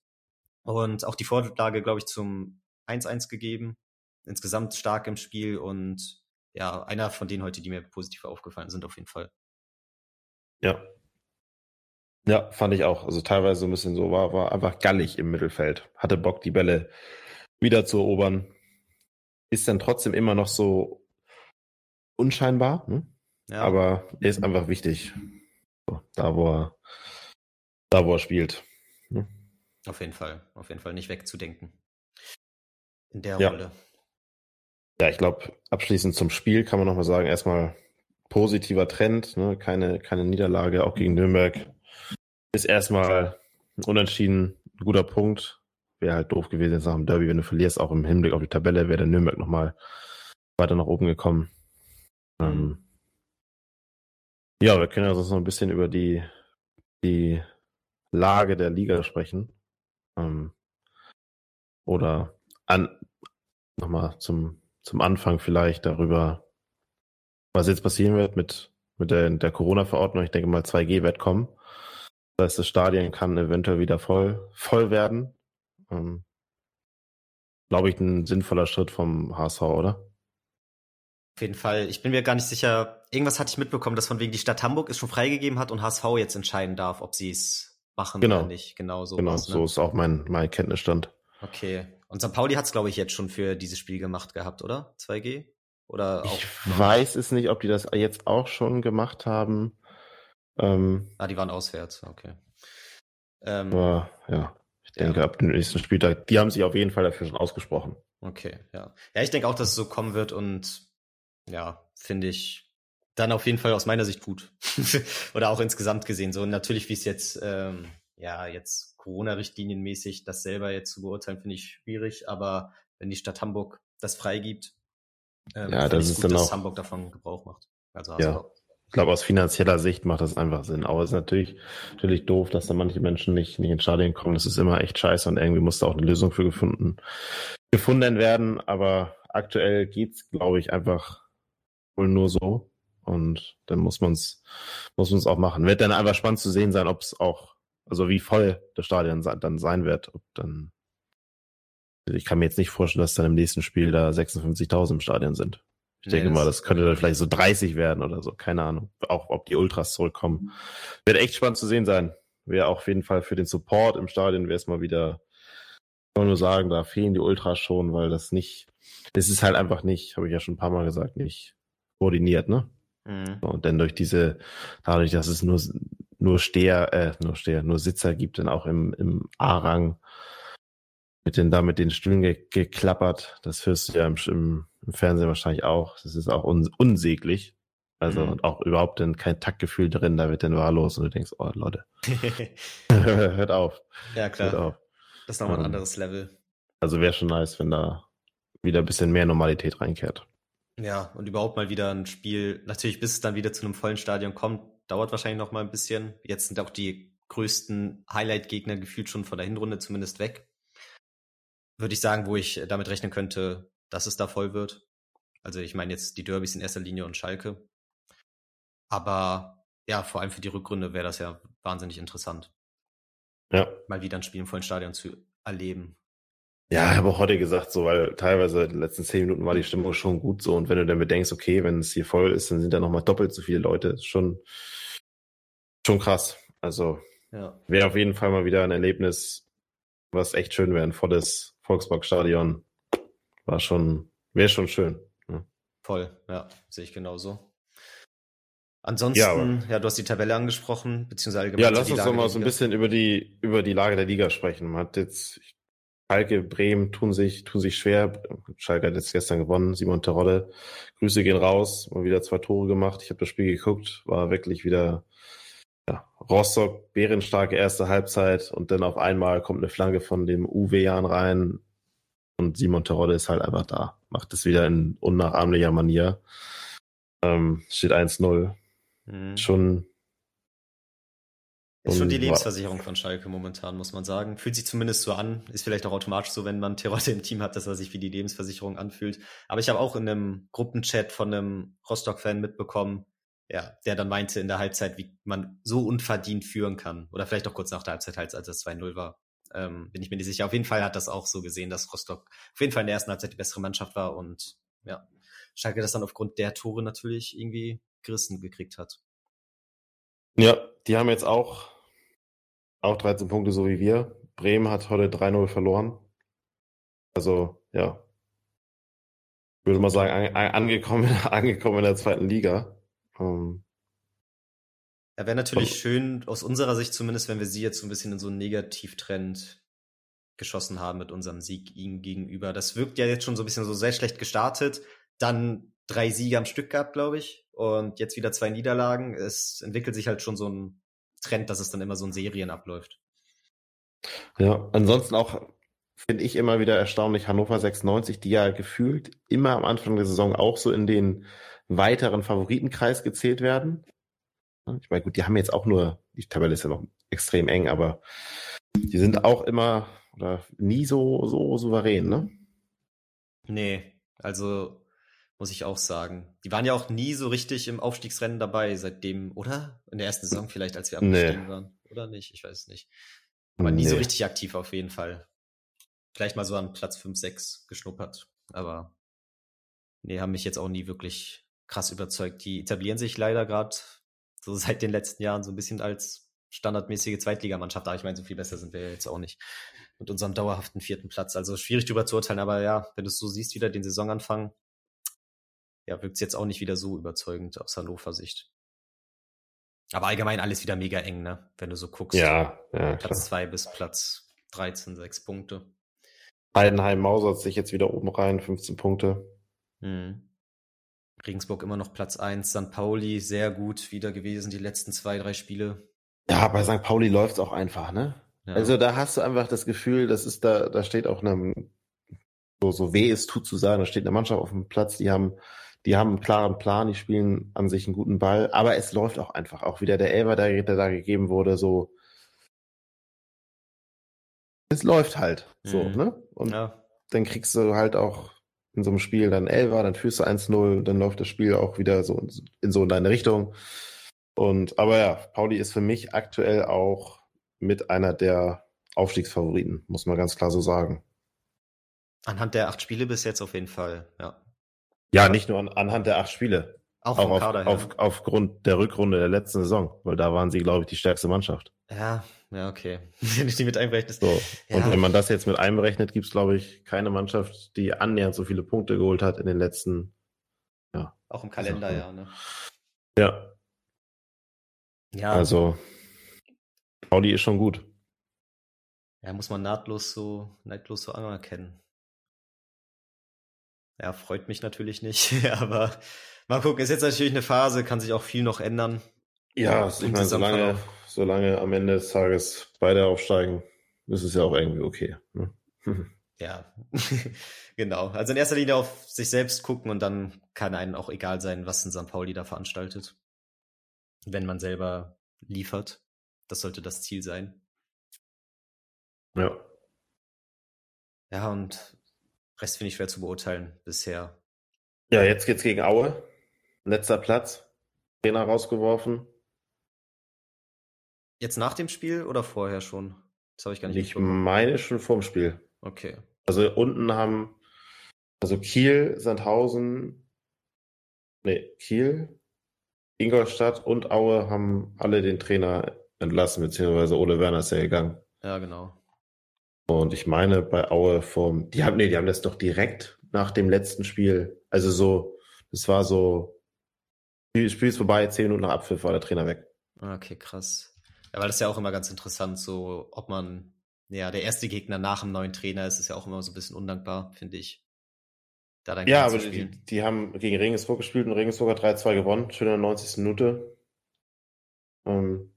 Und auch die Vorlage, glaube ich, zum 1-1 gegeben. Insgesamt stark im Spiel und ja, einer von denen heute, die mir positiv aufgefallen sind, auf jeden Fall. Ja. Ja, fand ich auch. Also teilweise so ein bisschen so, war, war einfach gallig im Mittelfeld. Hatte Bock, die Bälle wieder zu erobern. Ist dann trotzdem immer noch so unscheinbar, ne? ja. aber er ist einfach wichtig. So, da, wo er, da, wo er spielt. Ne? Auf jeden Fall, auf jeden Fall nicht wegzudenken. In der ja. Rolle. Ja, ich glaube, abschließend zum Spiel kann man nochmal sagen, erstmal positiver Trend, ne? keine, keine Niederlage, auch gegen Nürnberg. Ist erstmal unentschieden, ein guter Punkt. Wäre halt doof gewesen jetzt nach dem Derby, wenn du verlierst, auch im Hinblick auf die Tabelle, wäre der Nürnberg nochmal weiter nach oben gekommen. Ähm ja, wir können ja sonst noch ein bisschen über die, die Lage der Liga sprechen. Ähm oder an, nochmal zum zum Anfang vielleicht darüber, was jetzt passieren wird mit, mit der, der Corona-Verordnung. Ich denke mal, 2G wird kommen. Das heißt, das Stadion kann eventuell wieder voll, voll werden. Ähm, Glaube ich, ein sinnvoller Schritt vom HSV, oder? Auf jeden Fall. Ich bin mir gar nicht sicher. Irgendwas hatte ich mitbekommen, dass von wegen die Stadt Hamburg es schon freigegeben hat und HSV jetzt entscheiden darf, ob sie es machen genau. oder nicht. Genau so. Genau, was, ne? so ist auch mein, mein Kenntnisstand. Okay. Und St. Pauli hat es, glaube ich, jetzt schon für dieses Spiel gemacht gehabt, oder? 2G? Oder auch? Ich weiß es nicht, ob die das jetzt auch schon gemacht haben. Ähm, ah, die waren auswärts, okay. Ähm, aber, ja, ich denke, ja. ab dem nächsten Spieltag, die haben sich auf jeden Fall dafür schon ausgesprochen. Okay, ja. Ja, ich denke auch, dass es so kommen wird und ja, finde ich, dann auf jeden Fall aus meiner Sicht gut. [LAUGHS] Oder auch insgesamt gesehen. So natürlich, wie es jetzt, ähm, ja, jetzt Corona-Richtlinienmäßig, das selber jetzt zu beurteilen, finde ich schwierig. Aber wenn die Stadt Hamburg das freigibt, ähm, ja, das ist gut, dann dass auch, Hamburg davon Gebrauch macht. Also ja. Ich glaube, aus finanzieller Sicht macht das einfach Sinn. Aber es ist natürlich, natürlich doof, dass da manche Menschen nicht, nicht ins Stadion kommen. Das ist immer echt scheiße und irgendwie muss da auch eine Lösung für gefunden, gefunden werden. Aber aktuell geht's, glaube ich, einfach wohl nur so. Und dann muss man es muss man's auch machen. Wird dann einfach spannend zu sehen sein, ob es auch, also wie voll das Stadion dann sein wird. Ob dann, ich kann mir jetzt nicht vorstellen, dass dann im nächsten Spiel da 56.000 im Stadion sind. Ich nee, denke mal, das könnte dann vielleicht so 30 werden oder so. Keine Ahnung. Auch ob die Ultras zurückkommen. Wird echt spannend zu sehen sein. Wäre auch auf jeden Fall für den Support im Stadion wäre es mal wieder, kann man nur sagen, da fehlen die Ultras schon, weil das nicht, es ist halt einfach nicht, habe ich ja schon ein paar Mal gesagt, nicht koordiniert, ne? Mhm. Und dann durch diese, dadurch, dass es nur, nur Steher, äh, nur Steher, nur Sitzer gibt, dann auch im, im A-Rang mit den, da mit den Stühlen ge geklappert. Das hörst du ja im, im, im, Fernsehen wahrscheinlich auch. Das ist auch un unsäglich. Also mhm. und auch überhaupt dann kein Taktgefühl drin, da wird dann wahllos und du denkst, oh Leute, [LAUGHS] [LAUGHS] hört auf. Ja, klar. Hört auf. Das ist nochmal ein ähm, anderes Level. Also wäre schon nice, wenn da wieder ein bisschen mehr Normalität reinkehrt. Ja, und überhaupt mal wieder ein Spiel, natürlich bis es dann wieder zu einem vollen Stadion kommt, dauert wahrscheinlich noch mal ein bisschen. Jetzt sind auch die größten Highlight-Gegner gefühlt schon von der Hinrunde zumindest weg. Würde ich sagen, wo ich damit rechnen könnte, dass es da voll wird. Also ich meine jetzt die Derbys in erster Linie und Schalke. Aber ja, vor allem für die Rückrunde wäre das ja wahnsinnig interessant. Ja. Mal wieder ein Spiel im vollen Stadion zu erleben. Ja, ich habe auch heute gesagt, so, weil teilweise in den letzten zehn Minuten war die Stimmung schon gut so. Und wenn du dann bedenkst, okay, wenn es hier voll ist, dann sind da nochmal doppelt so viele Leute. Ist schon, schon krass. Also ja. wäre auf jeden Fall mal wieder ein Erlebnis, was echt schön wäre. Ein volles Volksparkstadion. War schon, wäre schon schön. Ja. Voll, ja, sehe ich genauso. Ansonsten, ja, ja, du hast die Tabelle angesprochen, beziehungsweise allgemein. Ja, lass uns doch mal so ein bisschen über die, über die Lage der Liga sprechen. Man hat jetzt, ich Schalke, Bremen tun sich, tun sich schwer. Schalke hat jetzt gestern gewonnen, Simon Terodde. Grüße gehen raus, mal wieder zwei Tore gemacht. Ich habe das Spiel geguckt, war wirklich wieder ja, Rostock, bärenstarke erste Halbzeit und dann auf einmal kommt eine Flanke von dem Uwe Jan rein und Simon Terodde ist halt einfach da. Macht es wieder in unnachahmlicher Manier. Ähm, steht 1-0. Mhm. Schon ist schon die Lebensversicherung von Schalke momentan, muss man sagen. Fühlt sich zumindest so an. Ist vielleicht auch automatisch so, wenn man [LAUGHS] Terodde im Team hat, dass er sich wie die Lebensversicherung anfühlt. Aber ich habe auch in einem Gruppenchat von einem Rostock-Fan mitbekommen, ja, der dann meinte in der Halbzeit, wie man so unverdient führen kann. Oder vielleicht auch kurz nach der Halbzeit, als es 2-0 war. Ähm, bin ich mir nicht sicher. Auf jeden Fall hat das auch so gesehen, dass Rostock auf jeden Fall in der ersten Halbzeit die bessere Mannschaft war und ja, Schalke das dann aufgrund der Tore natürlich irgendwie gerissen gekriegt hat. Ja, die haben jetzt auch auch 13 Punkte, so wie wir. Bremen hat heute 3-0 verloren. Also, ja. Ich würde mal sagen, angekommen, [LAUGHS] angekommen in der zweiten Liga. Ähm, ja, wäre natürlich und, schön, aus unserer Sicht zumindest, wenn wir sie jetzt so ein bisschen in so einen Negativtrend geschossen haben mit unserem Sieg ihnen gegenüber. Das wirkt ja jetzt schon so ein bisschen so sehr schlecht gestartet. Dann drei Siege am Stück gehabt, glaube ich. Und jetzt wieder zwei Niederlagen. Es entwickelt sich halt schon so ein Trend, dass es dann immer so in Serien abläuft. Ja, ansonsten auch finde ich immer wieder erstaunlich Hannover 96, die ja gefühlt immer am Anfang der Saison auch so in den weiteren Favoritenkreis gezählt werden. Ich meine, gut, die haben jetzt auch nur, die Tabelle ist ja noch extrem eng, aber die sind auch immer oder nie so, so souverän, ne? Nee, also muss ich auch sagen. Die waren ja auch nie so richtig im Aufstiegsrennen dabei, seitdem, oder? In der ersten Saison vielleicht, als wir abgestiegen nee. waren. Oder nicht? Ich weiß es nicht. Aber nee. nie so richtig aktiv auf jeden Fall. Vielleicht mal so an Platz 5, 6 geschnuppert. Aber nee, haben mich jetzt auch nie wirklich krass überzeugt. Die etablieren sich leider gerade so [LAUGHS] seit den letzten Jahren so ein bisschen als standardmäßige Zweitligamannschaft. Aber ich meine, so viel besser sind wir jetzt auch nicht mit unserem dauerhaften vierten Platz. Also schwierig darüber zu urteilen, aber ja, wenn du es so siehst, wieder den Saisonanfang, ja, wirkt es jetzt auch nicht wieder so überzeugend aus Hannover Sicht. Aber allgemein alles wieder mega eng, ne? Wenn du so guckst. Ja, ja Platz 2 bis Platz 13, 6 Punkte. Heidenheim mausert sich jetzt wieder oben rein, 15 Punkte. Hm. Regensburg immer noch Platz 1, St. Pauli sehr gut wieder gewesen, die letzten zwei, drei Spiele. Ja, bei St. Pauli läuft's auch einfach, ne? Ja. Also da hast du einfach das Gefühl, das ist da, da steht auch eine, so, so weh es tut zu sagen, da steht eine Mannschaft auf dem Platz, die haben, die haben einen klaren Plan, die spielen an sich einen guten Ball, aber es läuft auch einfach. Auch wieder der Elber, der, der da gegeben wurde, so. Es läuft halt so, mhm. ne? Und ja. dann kriegst du halt auch in so einem Spiel dann Elfer, dann führst du 1-0, dann läuft das Spiel auch wieder so in, in so in deine Richtung. Und aber ja, Pauli ist für mich aktuell auch mit einer der Aufstiegsfavoriten, muss man ganz klar so sagen. Anhand der acht Spiele bis jetzt auf jeden Fall, ja. Ja, nicht nur an, anhand der acht Spiele. Auch, auch auf, Kader, auf, ja. aufgrund der Rückrunde der letzten Saison, weil da waren sie, glaube ich, die stärkste Mannschaft. Ja, ja, okay. [LAUGHS] Wenn ich die mit einberechnet. So. Ja. Und wenn man das jetzt mit einberechnet, gibt es, glaube ich, keine Mannschaft, die annähernd so viele Punkte geholt hat in den letzten, ja. Auch im Kalender, ja, ne? Ja. Ja. Also, Audi ist schon gut. Ja, muss man nahtlos so, nahtlos so anerkennen. Ja, freut mich natürlich nicht, [LAUGHS] aber mal gucken, ist jetzt natürlich eine Phase, kann sich auch viel noch ändern. Ja, ich meine, solange, solange am Ende des Tages beide aufsteigen, ist es ja auch irgendwie okay. Ne? [LAUGHS] Ja, [LAUGHS] genau. Also in erster Linie auf sich selbst gucken und dann kann einem auch egal sein, was in St. Pauli da veranstaltet. Wenn man selber liefert. Das sollte das Ziel sein. Ja. Ja, und Rest finde ich schwer zu beurteilen bisher. Ja, jetzt geht's gegen Aue. Letzter Platz. Trainer rausgeworfen. Jetzt nach dem Spiel oder vorher schon? Das habe ich gar nicht Ich meine schon vorm Spiel. Okay. Also unten haben, also Kiel, Sandhausen, nee, Kiel, Ingolstadt und Aue haben alle den Trainer entlassen, beziehungsweise Ole Werner ist ja gegangen. Ja, genau. Und ich meine bei Aue vom, die haben, nee, die haben das doch direkt nach dem letzten Spiel, also so, das war so, Spiel ist vorbei, zehn Minuten nach Abpfiff war der Trainer weg. Okay, krass. Ja, weil das ist ja auch immer ganz interessant, so ob man, ja, der erste Gegner nach dem neuen Trainer ist, ist ja auch immer so ein bisschen undankbar, finde ich. Da dann ja, aber die, die, haben gegen Regensburg gespielt und Regensburg hat 3-2 gewonnen, schön in der 90. Minute. Ähm,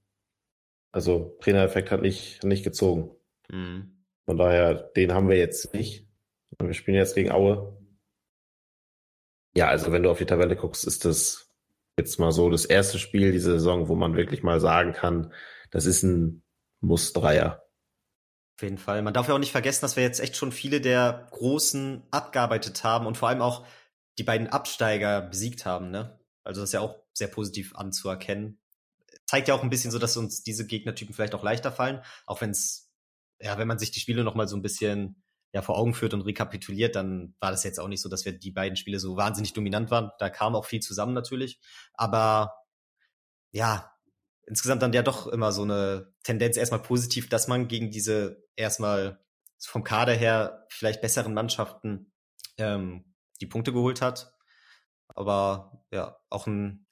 also Trainereffekt hat nicht, nicht gezogen. Mhm. Von daher, den haben wir jetzt nicht. Wir spielen jetzt gegen Aue. Ja, also wenn du auf die Tabelle guckst, ist das jetzt mal so das erste Spiel diese Saison, wo man wirklich mal sagen kann, das ist ein Muss-Dreier. Auf jeden Fall. Man darf ja auch nicht vergessen, dass wir jetzt echt schon viele der Großen abgearbeitet haben und vor allem auch die beiden Absteiger besiegt haben, ne? Also das ist ja auch sehr positiv anzuerkennen. Zeigt ja auch ein bisschen so, dass uns diese Gegnertypen vielleicht auch leichter fallen, auch wenn es, ja, wenn man sich die Spiele nochmal so ein bisschen ja vor Augen führt und rekapituliert, dann war das jetzt auch nicht so, dass wir die beiden Spiele so wahnsinnig dominant waren. Da kam auch viel zusammen natürlich. Aber ja, insgesamt dann ja doch immer so eine Tendenz erstmal positiv, dass man gegen diese erstmal vom Kader her vielleicht besseren Mannschaften ähm, die Punkte geholt hat. Aber ja, auch ein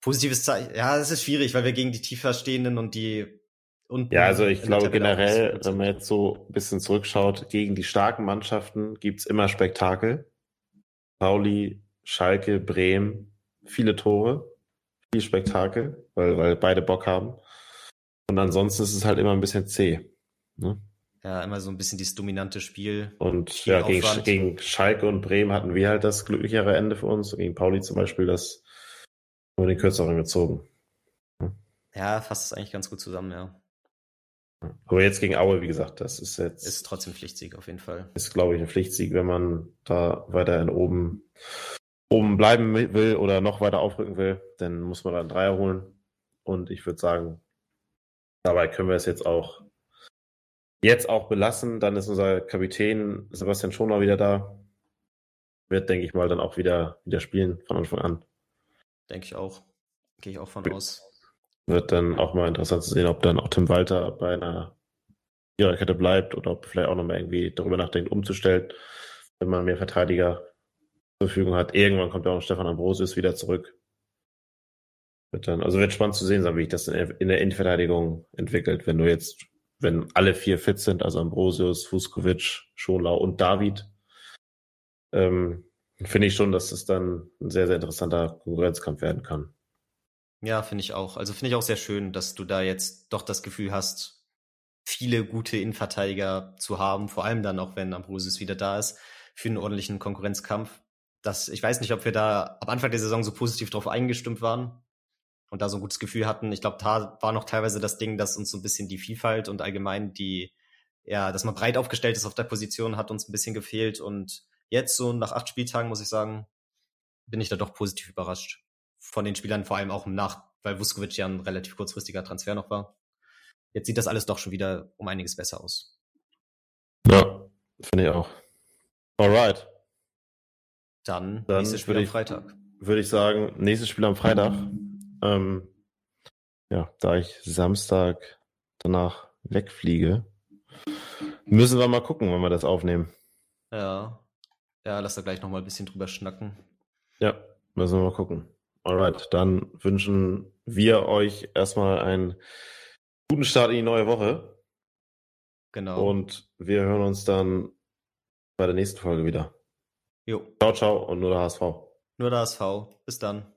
positives Zeichen. Ja, es ist schwierig, weil wir gegen die tiefer stehenden und die und ja, also ich glaube generell, wenn man jetzt so ein bisschen zurückschaut, gegen die starken Mannschaften gibt's immer Spektakel. Pauli, Schalke, Bremen, viele Tore, viel Spektakel, weil, weil beide Bock haben. Und ansonsten ist es halt immer ein bisschen zäh. Ne? Ja, immer so ein bisschen dieses dominante Spiel. Und ja, gegen, gegen Schalke und Bremen hatten wir halt das glücklichere Ende für uns. Gegen Pauli zum Beispiel das nur den kürzeren gezogen. Ja, fasst es eigentlich ganz gut zusammen, ja. Aber jetzt gegen Aue, wie gesagt, das ist jetzt. Ist trotzdem Pflichtsieg auf jeden Fall. Ist, glaube ich, ein Pflichtsieg, wenn man da weiterhin oben, oben bleiben will oder noch weiter aufrücken will, dann muss man da einen Dreier holen. Und ich würde sagen, dabei können wir es jetzt auch jetzt auch belassen. Dann ist unser Kapitän Sebastian Schoner wieder da. Wird, denke ich mal, dann auch wieder, wieder spielen von Anfang an. Denke ich auch. Gehe ich auch von aus. Wird dann auch mal interessant zu sehen, ob dann auch Tim Walter bei einer Viererkette bleibt oder ob vielleicht auch noch mal irgendwie darüber nachdenkt, umzustellen, wenn man mehr Verteidiger zur Verfügung hat. Irgendwann kommt ja auch Stefan Ambrosius wieder zurück. Wird dann, also wird spannend zu sehen sein, wie sich das in der Innenverteidigung entwickelt, wenn du jetzt, wenn alle vier fit sind, also Ambrosius, Fuskovic, Scholau und David, ähm, finde ich schon, dass es dann ein sehr, sehr interessanter Konkurrenzkampf werden kann. Ja, finde ich auch. Also finde ich auch sehr schön, dass du da jetzt doch das Gefühl hast, viele gute Innenverteidiger zu haben, vor allem dann auch, wenn Ambrosius wieder da ist, für einen ordentlichen Konkurrenzkampf. Das, ich weiß nicht, ob wir da am Anfang der Saison so positiv drauf eingestimmt waren und da so ein gutes Gefühl hatten. Ich glaube, da war noch teilweise das Ding, dass uns so ein bisschen die Vielfalt und allgemein die, ja, dass man breit aufgestellt ist auf der Position, hat uns ein bisschen gefehlt. Und jetzt so nach acht Spieltagen, muss ich sagen, bin ich da doch positiv überrascht. Von den Spielern vor allem auch nach, weil Vuskovic ja ein relativ kurzfristiger Transfer noch war. Jetzt sieht das alles doch schon wieder um einiges besser aus. Ja, finde ich auch. Alright. Dann, Dann nächstes Spiel am Freitag. Würde ich sagen, nächstes Spiel am Freitag. Ähm, ja, da ich Samstag danach wegfliege, müssen wir mal gucken, wann wir das aufnehmen. Ja. Ja, lass da gleich nochmal ein bisschen drüber schnacken. Ja, müssen wir mal gucken. Alright, dann wünschen wir euch erstmal einen guten Start in die neue Woche. Genau. Und wir hören uns dann bei der nächsten Folge wieder. Jo. Ciao, ciao und nur der HSV. Nur der HSV. Bis dann.